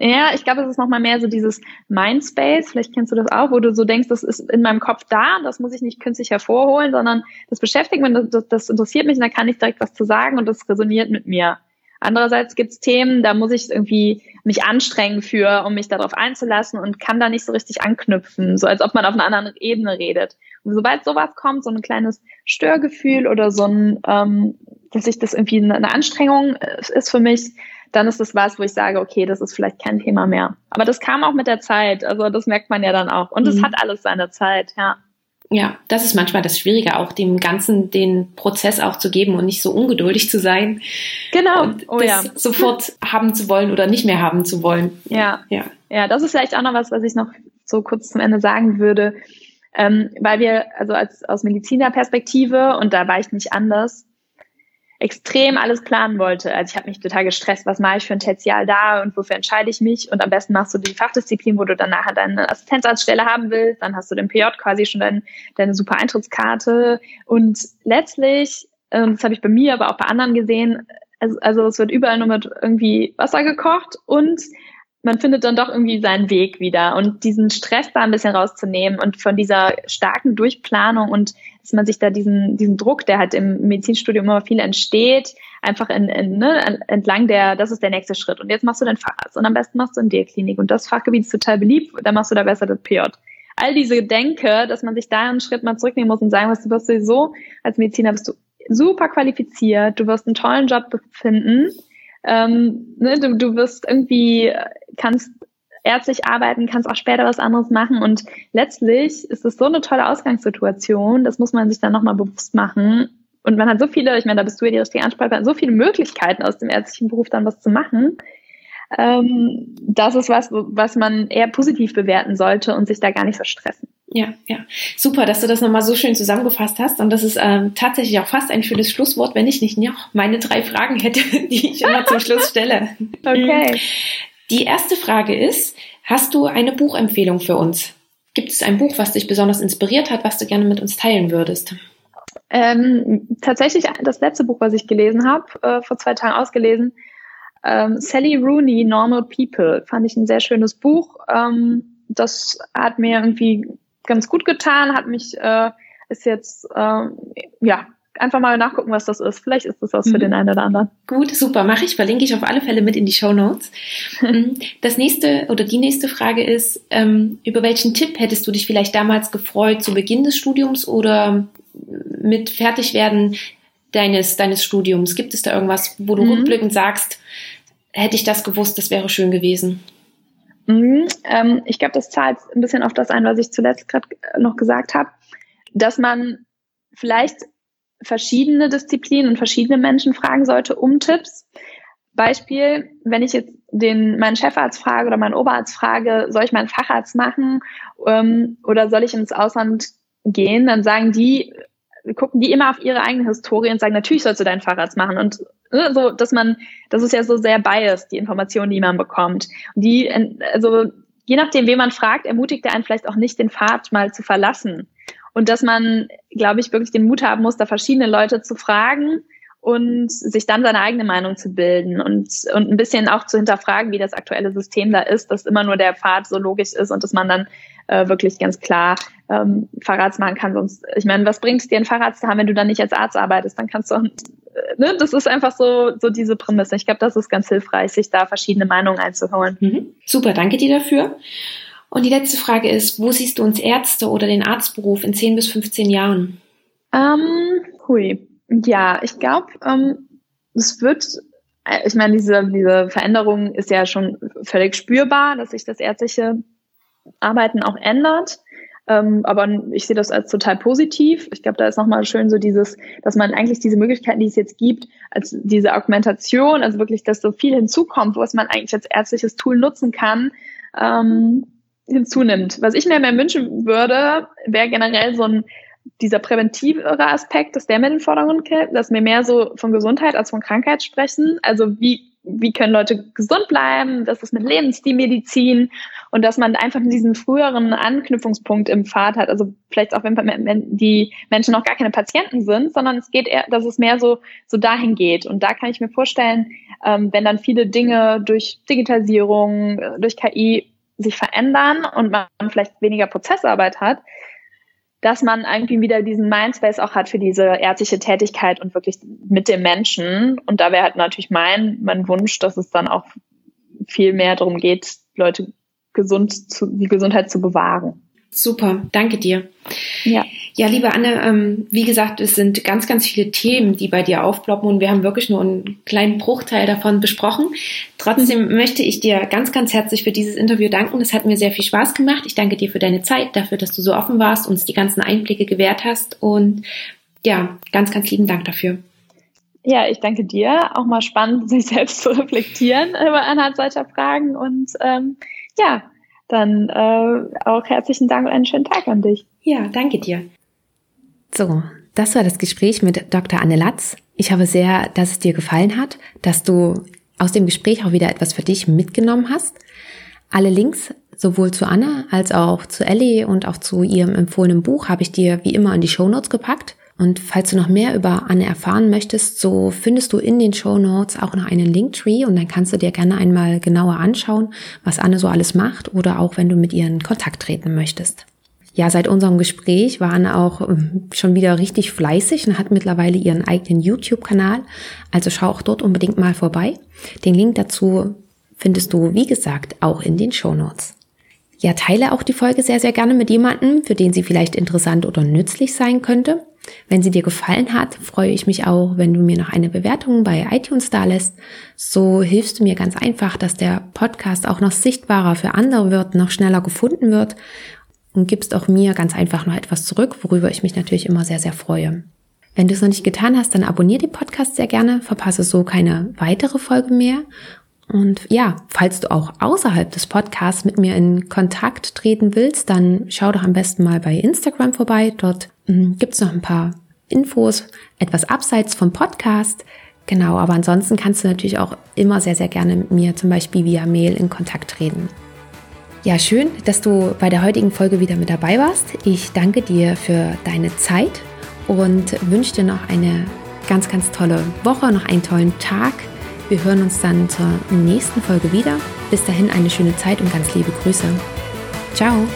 ja, ich glaube, es ist nochmal mehr so dieses Mindspace, vielleicht kennst du das auch, wo du so denkst, das ist in meinem Kopf da, das muss ich nicht künstlich hervorholen, sondern das beschäftigt mich, das, das interessiert mich und da kann ich direkt was zu sagen und das resoniert mit mir. Andererseits gibt's Themen, da muss ich irgendwie mich anstrengen für, um mich darauf einzulassen und kann da nicht so richtig anknüpfen, so als ob man auf einer anderen Ebene redet. Und sobald sowas kommt, so ein kleines Störgefühl oder so ein, ähm, dass ich das irgendwie eine Anstrengung ist für mich, dann ist das was, wo ich sage, okay, das ist vielleicht kein Thema mehr. Aber das kam auch mit der Zeit, also das merkt man ja dann auch. Und es mhm. hat alles seine Zeit, ja. Ja, das ist manchmal das Schwierige, auch dem Ganzen den Prozess auch zu geben und nicht so ungeduldig zu sein. Genau. Und oh, das ja. sofort haben zu wollen oder nicht mehr haben zu wollen. Ja. Ja. Ja, das ist vielleicht auch noch was, was ich noch so kurz zum Ende sagen würde. Ähm, weil wir, also als aus Medizinerperspektive, und da war ich nicht anders, extrem alles planen wollte. Also ich habe mich total gestresst, was mache ich für ein Tertial da und wofür entscheide ich mich. Und am besten machst du die Fachdisziplin, wo du dann nachher deine Assistenzarztstelle haben willst. Dann hast du den PJ quasi schon dein, deine super Eintrittskarte. Und letztlich, ähm, das habe ich bei mir, aber auch bei anderen gesehen, also, also es wird überall nur mit irgendwie Wasser gekocht und man findet dann doch irgendwie seinen Weg wieder und diesen Stress da ein bisschen rauszunehmen und von dieser starken Durchplanung und dass man sich da diesen, diesen Druck, der halt im Medizinstudium immer viel entsteht, einfach in, in, ne, entlang der, das ist der nächste Schritt. Und jetzt machst du den Facharzt und am besten machst du in der Klinik und das Fachgebiet ist total beliebt, dann machst du da besser das PJ. All diese Denke, dass man sich da einen Schritt mal zurücknehmen muss und sagen muss, du wirst sowieso als Mediziner bist du super qualifiziert, du wirst einen tollen Job finden, ähm, ne, du, du wirst irgendwie, kannst ärztlich arbeiten, kannst auch später was anderes machen und letztlich ist es so eine tolle Ausgangssituation, das muss man sich dann nochmal bewusst machen. Und man hat so viele, ich meine, da bist du ja die richtige Ansprechpartnerin, so viele Möglichkeiten aus dem ärztlichen Beruf dann was zu machen. Ähm, das ist was, was man eher positiv bewerten sollte und sich da gar nicht so stressen. Ja, ja. Super, dass du das nochmal so schön zusammengefasst hast. Und das ist ähm, tatsächlich auch fast ein schönes Schlusswort, wenn ich nicht noch meine drei Fragen hätte, [laughs] die ich immer zum Schluss stelle. Okay. Die erste Frage ist, hast du eine Buchempfehlung für uns? Gibt es ein Buch, was dich besonders inspiriert hat, was du gerne mit uns teilen würdest? Ähm, tatsächlich das letzte Buch, was ich gelesen habe, äh, vor zwei Tagen ausgelesen. Ähm, Sally Rooney, Normal People, fand ich ein sehr schönes Buch. Ähm, das hat mir irgendwie ganz gut getan, hat mich, äh, ist jetzt, äh, ja, einfach mal nachgucken, was das ist. Vielleicht ist das was mhm. für den einen oder anderen. Gut, super, mache ich. Verlinke ich auf alle Fälle mit in die Show Notes. [laughs] Mhm. das nächste oder die nächste Frage ist, ähm, über welchen Tipp hättest du dich vielleicht damals gefreut zu Beginn des Studiums oder mit Fertigwerden deines, deines Studiums? Gibt es da irgendwas, wo du mhm. rückblickend sagst, hätte ich das gewusst, das wäre schön gewesen? Mhm, ähm, ich glaube, das zahlt ein bisschen auf das ein, was ich zuletzt gerade noch gesagt habe, dass man vielleicht verschiedene Disziplinen und verschiedene Menschen fragen sollte um Tipps. Beispiel, wenn ich jetzt den meinen Chefarzt frage oder meinen Oberarzt frage, soll ich meinen Facharzt machen ähm, oder soll ich ins Ausland gehen, dann sagen die, gucken die immer auf ihre eigene Historie und sagen, natürlich sollst du deinen Facharzt machen. Und ne, so, dass man, das ist ja so sehr biased, die Informationen, die man bekommt. Und die, also je nachdem, wen man fragt, ermutigt er einen vielleicht auch nicht, den Pfad mal zu verlassen. Und dass man, glaube ich, wirklich den Mut haben muss, da verschiedene Leute zu fragen und sich dann seine eigene Meinung zu bilden und, und ein bisschen auch zu hinterfragen, wie das aktuelle System da ist, dass immer nur der Pfad so logisch ist und dass man dann äh, wirklich ganz klar ähm, Fahrrads machen kann. Sonst, ich meine, was bringt es dir, ein Fahrrad zu haben, wenn du dann nicht als Arzt arbeitest? Dann kannst du auch, äh, ne? Das ist einfach so, so diese Prämisse. Ich glaube, das ist ganz hilfreich, sich da verschiedene Meinungen einzuholen. Mhm. Super, danke dir dafür. Und die letzte Frage ist, wo siehst du uns Ärzte oder den Arztberuf in 10 bis 15 Jahren? Ähm, hui. Ja, ich glaube, ähm, es wird, äh, ich meine, diese, diese Veränderung ist ja schon völlig spürbar, dass sich das ärztliche Arbeiten auch ändert. Ähm, aber ich sehe das als total positiv. Ich glaube, da ist nochmal schön so dieses, dass man eigentlich diese Möglichkeiten, die es jetzt gibt, als diese Augmentation, also wirklich, dass so viel hinzukommt, was man eigentlich als ärztliches Tool nutzen kann, ähm, hinzunimmt. Was ich mir mehr wünschen würde, wäre generell so ein dieser präventivere Aspekt, dass der mit den Vordergrund kommt, dass wir mehr so von Gesundheit als von Krankheit sprechen. Also wie, wie können Leute gesund bleiben? Das ist mit Lebensstilmedizin und dass man einfach diesen früheren Anknüpfungspunkt im Pfad hat. Also vielleicht auch, wenn, die Menschen noch gar keine Patienten sind, sondern es geht eher, dass es mehr so, so dahin geht. Und da kann ich mir vorstellen, ähm, wenn dann viele Dinge durch Digitalisierung, durch KI sich verändern und man vielleicht weniger Prozessarbeit hat, dass man irgendwie wieder diesen Mindspace auch hat für diese ärztliche Tätigkeit und wirklich mit dem Menschen. Und da wäre halt natürlich mein, mein Wunsch, dass es dann auch viel mehr darum geht, Leute gesund zu, die Gesundheit zu bewahren. Super, danke dir. Ja. Ja, liebe Anne, ähm, wie gesagt, es sind ganz, ganz viele Themen, die bei dir aufploppen und wir haben wirklich nur einen kleinen Bruchteil davon besprochen. Trotzdem mhm. möchte ich dir ganz, ganz herzlich für dieses Interview danken. Es hat mir sehr viel Spaß gemacht. Ich danke dir für deine Zeit, dafür, dass du so offen warst, uns die ganzen Einblicke gewährt hast und ja, ganz, ganz lieben Dank dafür. Ja, ich danke dir. Auch mal spannend, [laughs] sich selbst zu reflektieren über anhand solcher Fragen und ähm, ja, dann äh, auch herzlichen Dank und einen schönen Tag an dich. Ja, danke dir. So, das war das Gespräch mit Dr. Anne Latz. Ich hoffe sehr, dass es dir gefallen hat, dass du aus dem Gespräch auch wieder etwas für dich mitgenommen hast. Alle Links sowohl zu Anna als auch zu Ellie und auch zu ihrem empfohlenen Buch habe ich dir wie immer in die Show Notes gepackt. Und falls du noch mehr über Anne erfahren möchtest, so findest du in den Show Notes auch noch einen Linktree und dann kannst du dir gerne einmal genauer anschauen, was Anne so alles macht oder auch wenn du mit ihr in Kontakt treten möchtest. Ja, seit unserem Gespräch war Anne auch ähm, schon wieder richtig fleißig und hat mittlerweile ihren eigenen YouTube-Kanal. Also schau auch dort unbedingt mal vorbei. Den Link dazu findest du, wie gesagt, auch in den Show Notes. Ja, teile auch die Folge sehr, sehr gerne mit jemandem, für den sie vielleicht interessant oder nützlich sein könnte. Wenn sie dir gefallen hat, freue ich mich auch, wenn du mir noch eine Bewertung bei iTunes da lässt. So hilfst du mir ganz einfach, dass der Podcast auch noch sichtbarer für andere wird, noch schneller gefunden wird und gibst auch mir ganz einfach noch etwas zurück, worüber ich mich natürlich immer sehr, sehr freue. Wenn du es noch nicht getan hast, dann abonniere den Podcast sehr gerne, verpasse so keine weitere Folge mehr und ja, falls du auch außerhalb des Podcasts mit mir in Kontakt treten willst, dann schau doch am besten mal bei Instagram vorbei. Dort hm, gibt's noch ein paar Infos, etwas abseits vom Podcast. Genau, aber ansonsten kannst du natürlich auch immer sehr, sehr gerne mit mir zum Beispiel via Mail in Kontakt treten. Ja, schön, dass du bei der heutigen Folge wieder mit dabei warst. Ich danke dir für deine Zeit und wünsche dir noch eine ganz, ganz tolle Woche, noch einen tollen Tag. Wir hören uns dann zur nächsten Folge wieder. Bis dahin eine schöne Zeit und ganz liebe Grüße. Ciao.